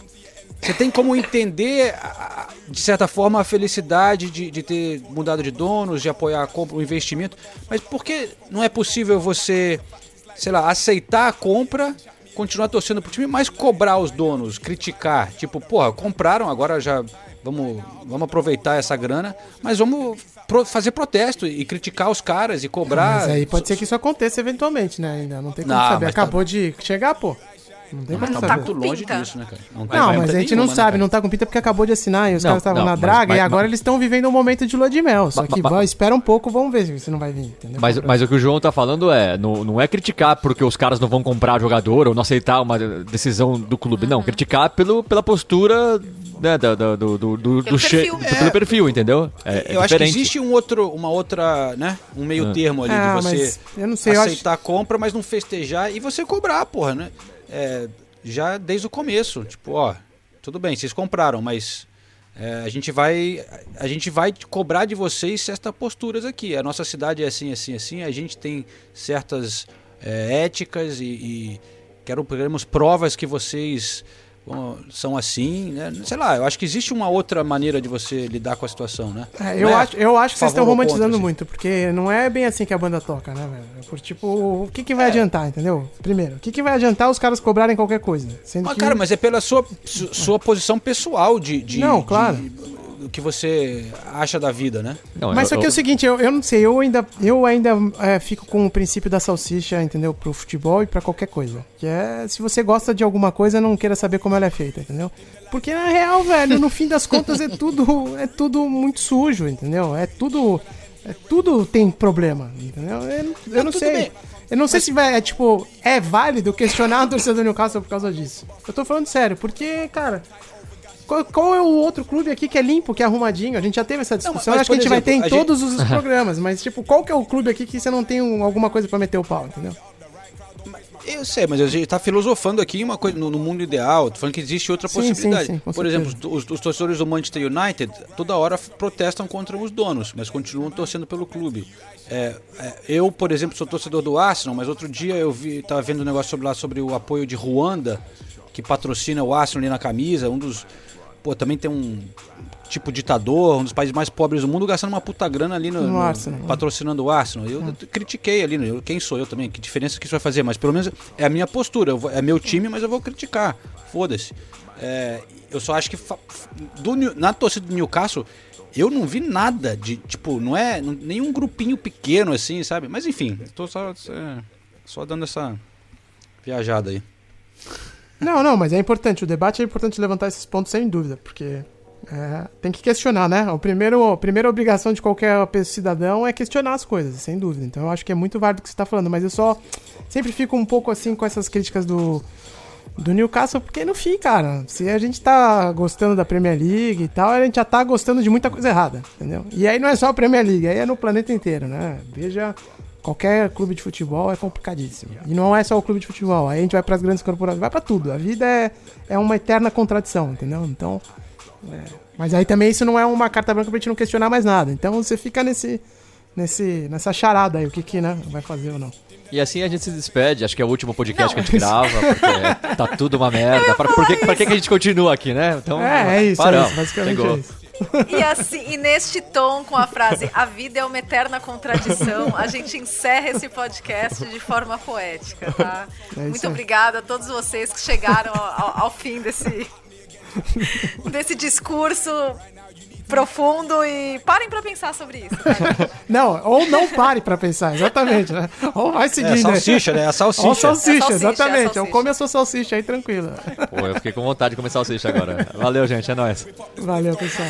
você tem como entender, de certa forma, a felicidade de, de ter mudado de donos, de apoiar a compra, o investimento, mas por que não é possível você, sei lá, aceitar a compra, continuar torcendo pro time, mas cobrar os donos, criticar? Tipo, porra, compraram, agora já vamos, vamos aproveitar essa grana, mas vamos pro, fazer protesto e criticar os caras e cobrar. Mas aí pode ser que isso aconteça eventualmente, né? Ainda não tem como não, saber. Tá Acabou tá... de chegar, pô. Não tem como tá muito longe disso, né, cara? Não, não mas a gente não sabe, né, não tá com pinta porque acabou de assinar e os não, caras estavam na draga mas, e agora mas, eles estão vivendo um momento de lua de mel. Só que vai, espera um pouco, vamos ver se não vai vir, entendeu? Mas, mas o que o João tá falando é, não, não é criticar porque os caras não vão comprar jogador ou não aceitar uma decisão do clube, não. Criticar pelo, pela postura né, do, do, do, do, do, pelo, perfil. É, pelo perfil, entendeu? É, é eu acho que existe um outro, uma outra, né, um meio ah. termo ali ah, de você eu não sei, aceitar acho... a compra, mas não festejar e você cobrar, porra, né? É, já desde o começo. Tipo, ó, tudo bem, vocês compraram, mas é, a gente vai a gente vai cobrar de vocês certas posturas aqui. A nossa cidade é assim, assim, assim. A gente tem certas é, éticas e, e quero queremos provas que vocês são assim, né? Sei lá, eu acho que existe uma outra maneira de você lidar com a situação, né? É, eu, é acho, eu acho que vocês estão romantizando contra, assim. muito, porque não é bem assim que a banda toca, né, velho? É por tipo, o que, que vai é. adiantar, entendeu? Primeiro, o que, que vai adiantar os caras cobrarem qualquer coisa? Sendo mas, que... cara, mas é pela sua, sua posição pessoal de. de não, claro. De, que você acha da vida, né? Não, Mas eu, só que eu... é o seguinte, eu, eu não sei, eu ainda, eu ainda é, fico com o princípio da salsicha, entendeu? Pro futebol e para qualquer coisa. Que é, se você gosta de alguma coisa, não queira saber como ela é feita, entendeu? Porque na real, velho, no fim das contas é tudo, é tudo muito sujo, entendeu? É tudo, é tudo tem problema, entendeu? Eu, eu não, não sei. Bem. Eu não sei se vai, é tipo, é válido questionar a torcida do Newcastle por causa disso. Eu tô falando sério, porque, cara, qual, qual, é o outro clube aqui que é limpo, que é arrumadinho? A gente já teve essa discussão, não, mas, acho que a gente exemplo, vai ter em todos gente... os programas, mas tipo, qual que é o clube aqui que você não tem um, alguma coisa para meter o pau, entendeu? Eu sei, mas a gente tá filosofando aqui uma coisa no, no mundo ideal, falando que existe outra sim, possibilidade. Sim, sim, Por certeza. exemplo, os, os, torcedores do Manchester United toda hora protestam contra os donos, mas continuam torcendo pelo clube. É, é, eu, por exemplo, sou torcedor do Arsenal, mas outro dia eu vi, tava vendo um negócio sobre, lá sobre o apoio de Ruanda, que patrocina o Arsenal ali na camisa, um dos pô, também tem um tipo ditador, um dos países mais pobres do mundo, gastando uma puta grana ali no, no, no Arsenal, né? patrocinando o Arsenal. Eu, é. critiquei ali, né? quem sou eu também? Que diferença que isso vai fazer? Mas pelo menos é a minha postura. Vou, é meu time, mas eu vou criticar. Foda-se. É, eu só acho que do, na torcida do Newcastle eu não vi nada de tipo, não é nenhum grupinho pequeno assim, sabe? Mas enfim, tô só, é, só dando essa viajada aí. Não, não, mas é importante. O debate é importante levantar esses pontos sem dúvida, porque É, tem que questionar, né? O primeiro, a primeira obrigação de qualquer cidadão é questionar as coisas, sem dúvida. Então eu acho que é muito válido o que você está falando, mas eu só sempre fico um pouco assim com essas críticas do, do Newcastle, porque no fim, cara, se a gente tá gostando da Premier League e tal, a gente já tá gostando de muita coisa errada, entendeu? E aí não é só a Premier League, aí é no planeta inteiro, né? Veja, qualquer clube de futebol é complicadíssimo. E não é só o clube de futebol, aí a gente vai para as grandes corporações, vai para tudo. A vida é, é uma eterna contradição, entendeu? Então, é. mas aí também isso não é uma carta branca pra gente não questionar mais nada. Então você fica nesse, nesse, nessa charada aí, o que que, né, vai fazer ou não. E assim a gente se despede. Acho que é o último podcast não, que a gente grava, porque tá tudo uma merda. Pra, por que, pra que, que a gente continua aqui, né? Então, é, é isso, paramos, é isso, basicamente chegou. é isso. E assim, e neste tom, com a frase A vida é uma eterna contradição, a gente encerra esse podcast de forma poética, tá? É Muito obrigada a todos vocês que chegaram ao, ao fim desse, desse discurso profundo e parem para pensar sobre isso. Não, ou não pare para pensar, exatamente, né? Ou vai seguindo. É, salsicha, né? A salsicha. Ou salsicha, é salsicha exatamente. É salsicha. Ou come a sua salsicha aí tranquilo. Pô, eu fiquei com vontade de comer salsicha agora. Valeu, gente, é nóis. Valeu, pessoal.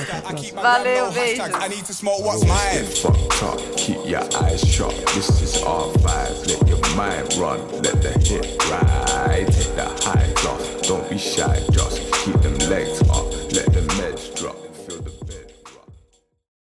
Valeu, beijo. Keep